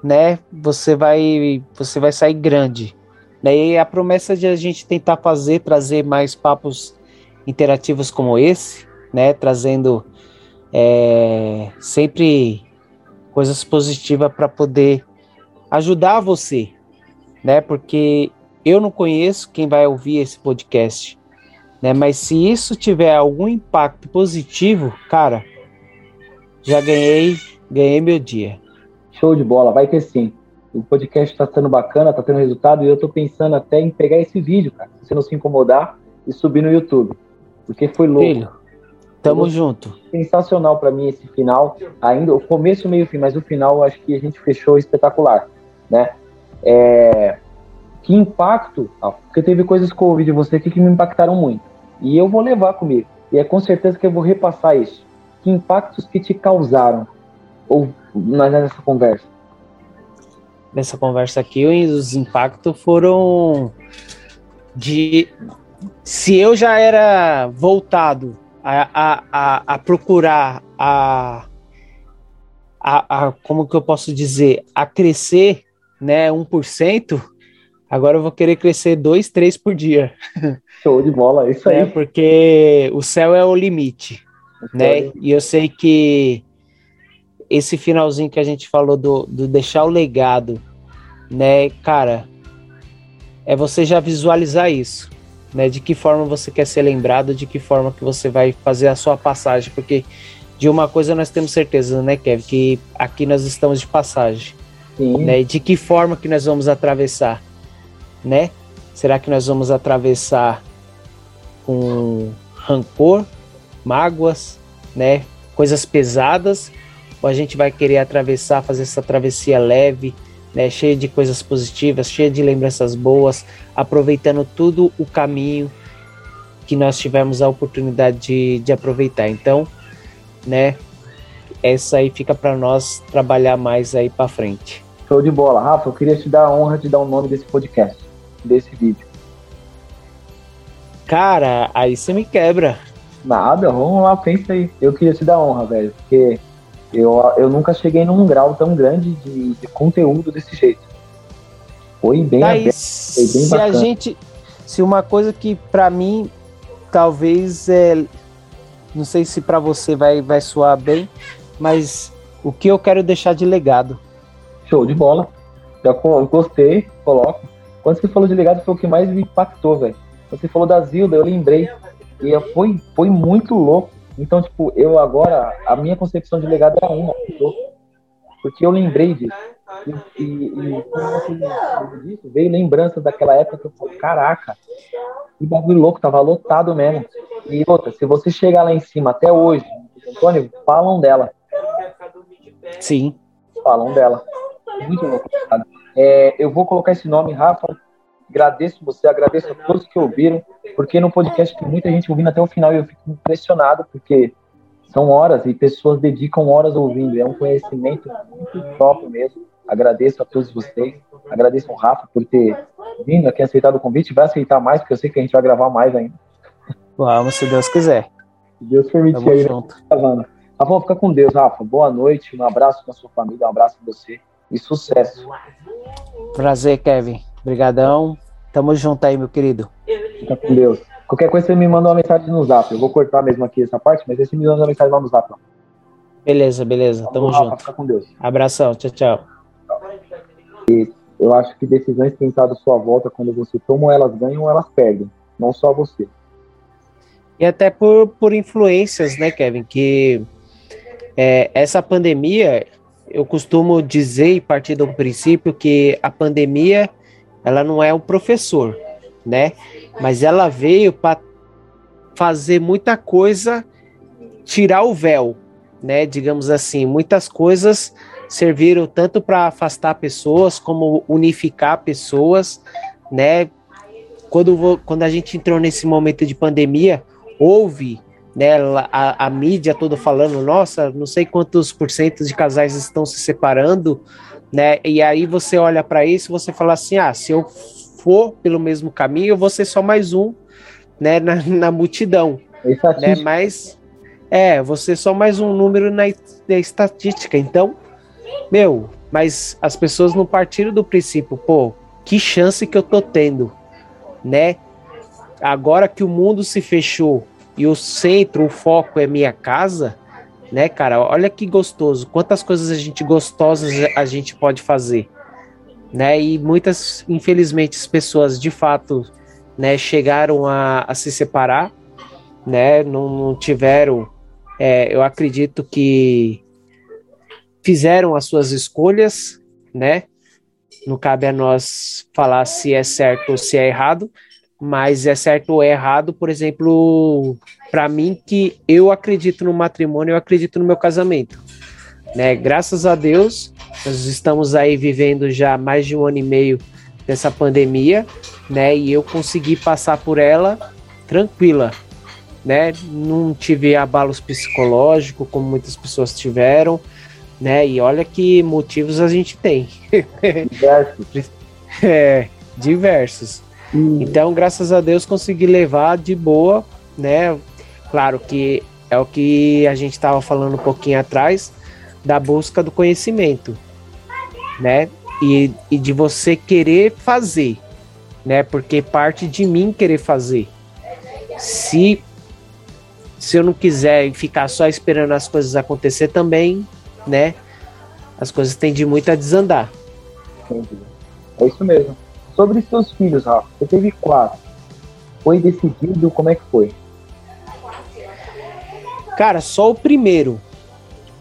né, você vai você vai sair grande. Né? E a promessa de a gente tentar fazer, trazer mais papos interativos como esse, né? Trazendo é, sempre coisas positivas para poder ajudar você, né? Porque eu não conheço quem vai ouvir esse podcast, né? Mas se isso tiver algum impacto positivo, cara, já ganhei, ganhei meu dia. Show de bola, vai ter sim o podcast está sendo bacana, está tendo resultado, e eu estou pensando até em pegar esse vídeo, cara, se você não se incomodar, e subir no YouTube. Porque foi louco. Filho, tamo junto. Sensacional para mim esse final, ainda o começo, meio fim, mas o final acho que a gente fechou espetacular, né? É, que impacto, porque teve coisas que eu ouvi de você aqui que me impactaram muito, e eu vou levar comigo, e é com certeza que eu vou repassar isso. Que impactos que te causaram ou nessa conversa? Nessa conversa aqui, os impactos foram de. Se eu já era voltado a, a, a, a procurar a, a, a. Como que eu posso dizer? A crescer, né? 1%, agora eu vou querer crescer 2, 3 por dia. Show de bola, é isso aí. É, porque o céu é o limite, né? E eu sei que esse finalzinho que a gente falou do, do deixar o legado, né, cara, é você já visualizar isso, né? De que forma você quer ser lembrado, de que forma que você vai fazer a sua passagem, porque de uma coisa nós temos certeza, né, Kevin, que aqui nós estamos de passagem, Sim. né? De que forma que nós vamos atravessar, né? Será que nós vamos atravessar com rancor, mágoas, né? Coisas pesadas, ou a gente vai querer atravessar, fazer essa travessia leve, né, cheia de coisas positivas, cheia de lembranças boas, aproveitando tudo o caminho que nós tivemos a oportunidade de, de aproveitar. Então, né, essa aí fica para nós trabalhar mais aí para frente. Show de bola. Rafa, eu queria te dar a honra de dar o nome desse podcast, desse vídeo. Cara, aí você me quebra. Nada, vamos lá, pensa aí. Eu queria te dar honra, velho, porque eu, eu nunca cheguei num grau tão grande de, de conteúdo desse jeito. Foi bem, Aí, aberto, foi bem se bacana. a gente, se uma coisa que para mim talvez é, não sei se para você vai vai soar bem, mas o que eu quero deixar de legado. Show de bola. Já gostei, coloco. Quando você falou de legado foi o que mais me impactou, velho. Você falou da Zilda, eu lembrei. E foi, foi muito louco então, tipo, eu agora, a minha concepção de legado é uma, porque eu lembrei disso. E, e, e quando disso, veio lembrança daquela época que eu falei, caraca, que bagulho louco, tava lotado mesmo. E outra, se você chegar lá em cima até hoje, Antônio, falam dela. Sim. Falam dela. Muito louco. É, eu vou colocar esse nome, Rafa, Agradeço você, agradeço a todos que ouviram, porque no podcast tem muita gente ouvindo até o final e eu fico impressionado, porque são horas e pessoas dedicam horas ouvindo. É um conhecimento muito próprio mesmo. Agradeço a todos vocês. Agradeço ao Rafa por ter vindo aqui, aceitado o convite. Vai aceitar mais, porque eu sei que a gente vai gravar mais ainda. Vamos, se Deus quiser. Se Deus permitir aí, junto. Né? Rafa, fica com Deus, Rafa. Boa noite, um abraço para sua família, um abraço para você e sucesso. Prazer, Kevin. Obrigadão. Tamo junto aí, meu querido. Fica com Deus. Qualquer coisa você me manda uma mensagem no zap. Eu vou cortar mesmo aqui essa parte, mas você me manda uma mensagem lá no zap. Ó. Beleza, beleza. Tamo junto. Fica com Deus. Abração. Tchau, tchau. E eu acho que decisões que à sua volta, quando você toma, elas ganham ou elas perdem. Não só você. E até por, por influências, né, Kevin? Que é, essa pandemia, eu costumo dizer e partir do princípio que a pandemia ela não é o professor, né? Mas ela veio para fazer muita coisa, tirar o véu, né? Digamos assim, muitas coisas serviram tanto para afastar pessoas como unificar pessoas, né? Quando, quando a gente entrou nesse momento de pandemia, houve né, a, a mídia toda falando, nossa, não sei quantos por cento de casais estão se separando, né? E aí você olha para isso, você fala assim, ah, se eu for pelo mesmo caminho, eu vou ser só mais um, né, na, na multidão, né? Mas é, você só mais um número na, na estatística. Então, meu, mas as pessoas não partiram do princípio, pô, que chance que eu tô tendo, né? Agora que o mundo se fechou e o centro, o foco é minha casa, né, cara? Olha que gostoso, quantas coisas a gente gostosas a gente pode fazer, né? E muitas, infelizmente, as pessoas de fato, né, chegaram a, a se separar, né? Não, não tiveram, é, eu acredito que fizeram as suas escolhas, né? Não cabe a nós falar se é certo ou se é errado, mas é certo ou é errado, por exemplo, para mim que eu acredito no matrimônio, eu acredito no meu casamento. Né? Graças a Deus, nós estamos aí vivendo já mais de um ano e meio dessa pandemia, né? E eu consegui passar por ela tranquila, né? Não tive abalos psicológicos como muitas pessoas tiveram, né? E olha que motivos a gente tem. Diversos. é, diversos. Hum. Então, graças a Deus, consegui levar de boa, né? Claro que é o que a gente estava falando um pouquinho atrás da busca do conhecimento, né? E, e de você querer fazer, né? Porque parte de mim querer fazer. Se se eu não quiser ficar só esperando as coisas acontecer também, né? As coisas tendem muito a desandar. Entendi. É isso mesmo. Sobre seus filhos, Rafa, você teve quatro. Foi decidido como é que foi? Cara, só o primeiro.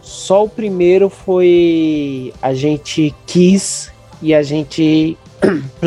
Só o primeiro foi. A gente quis e a gente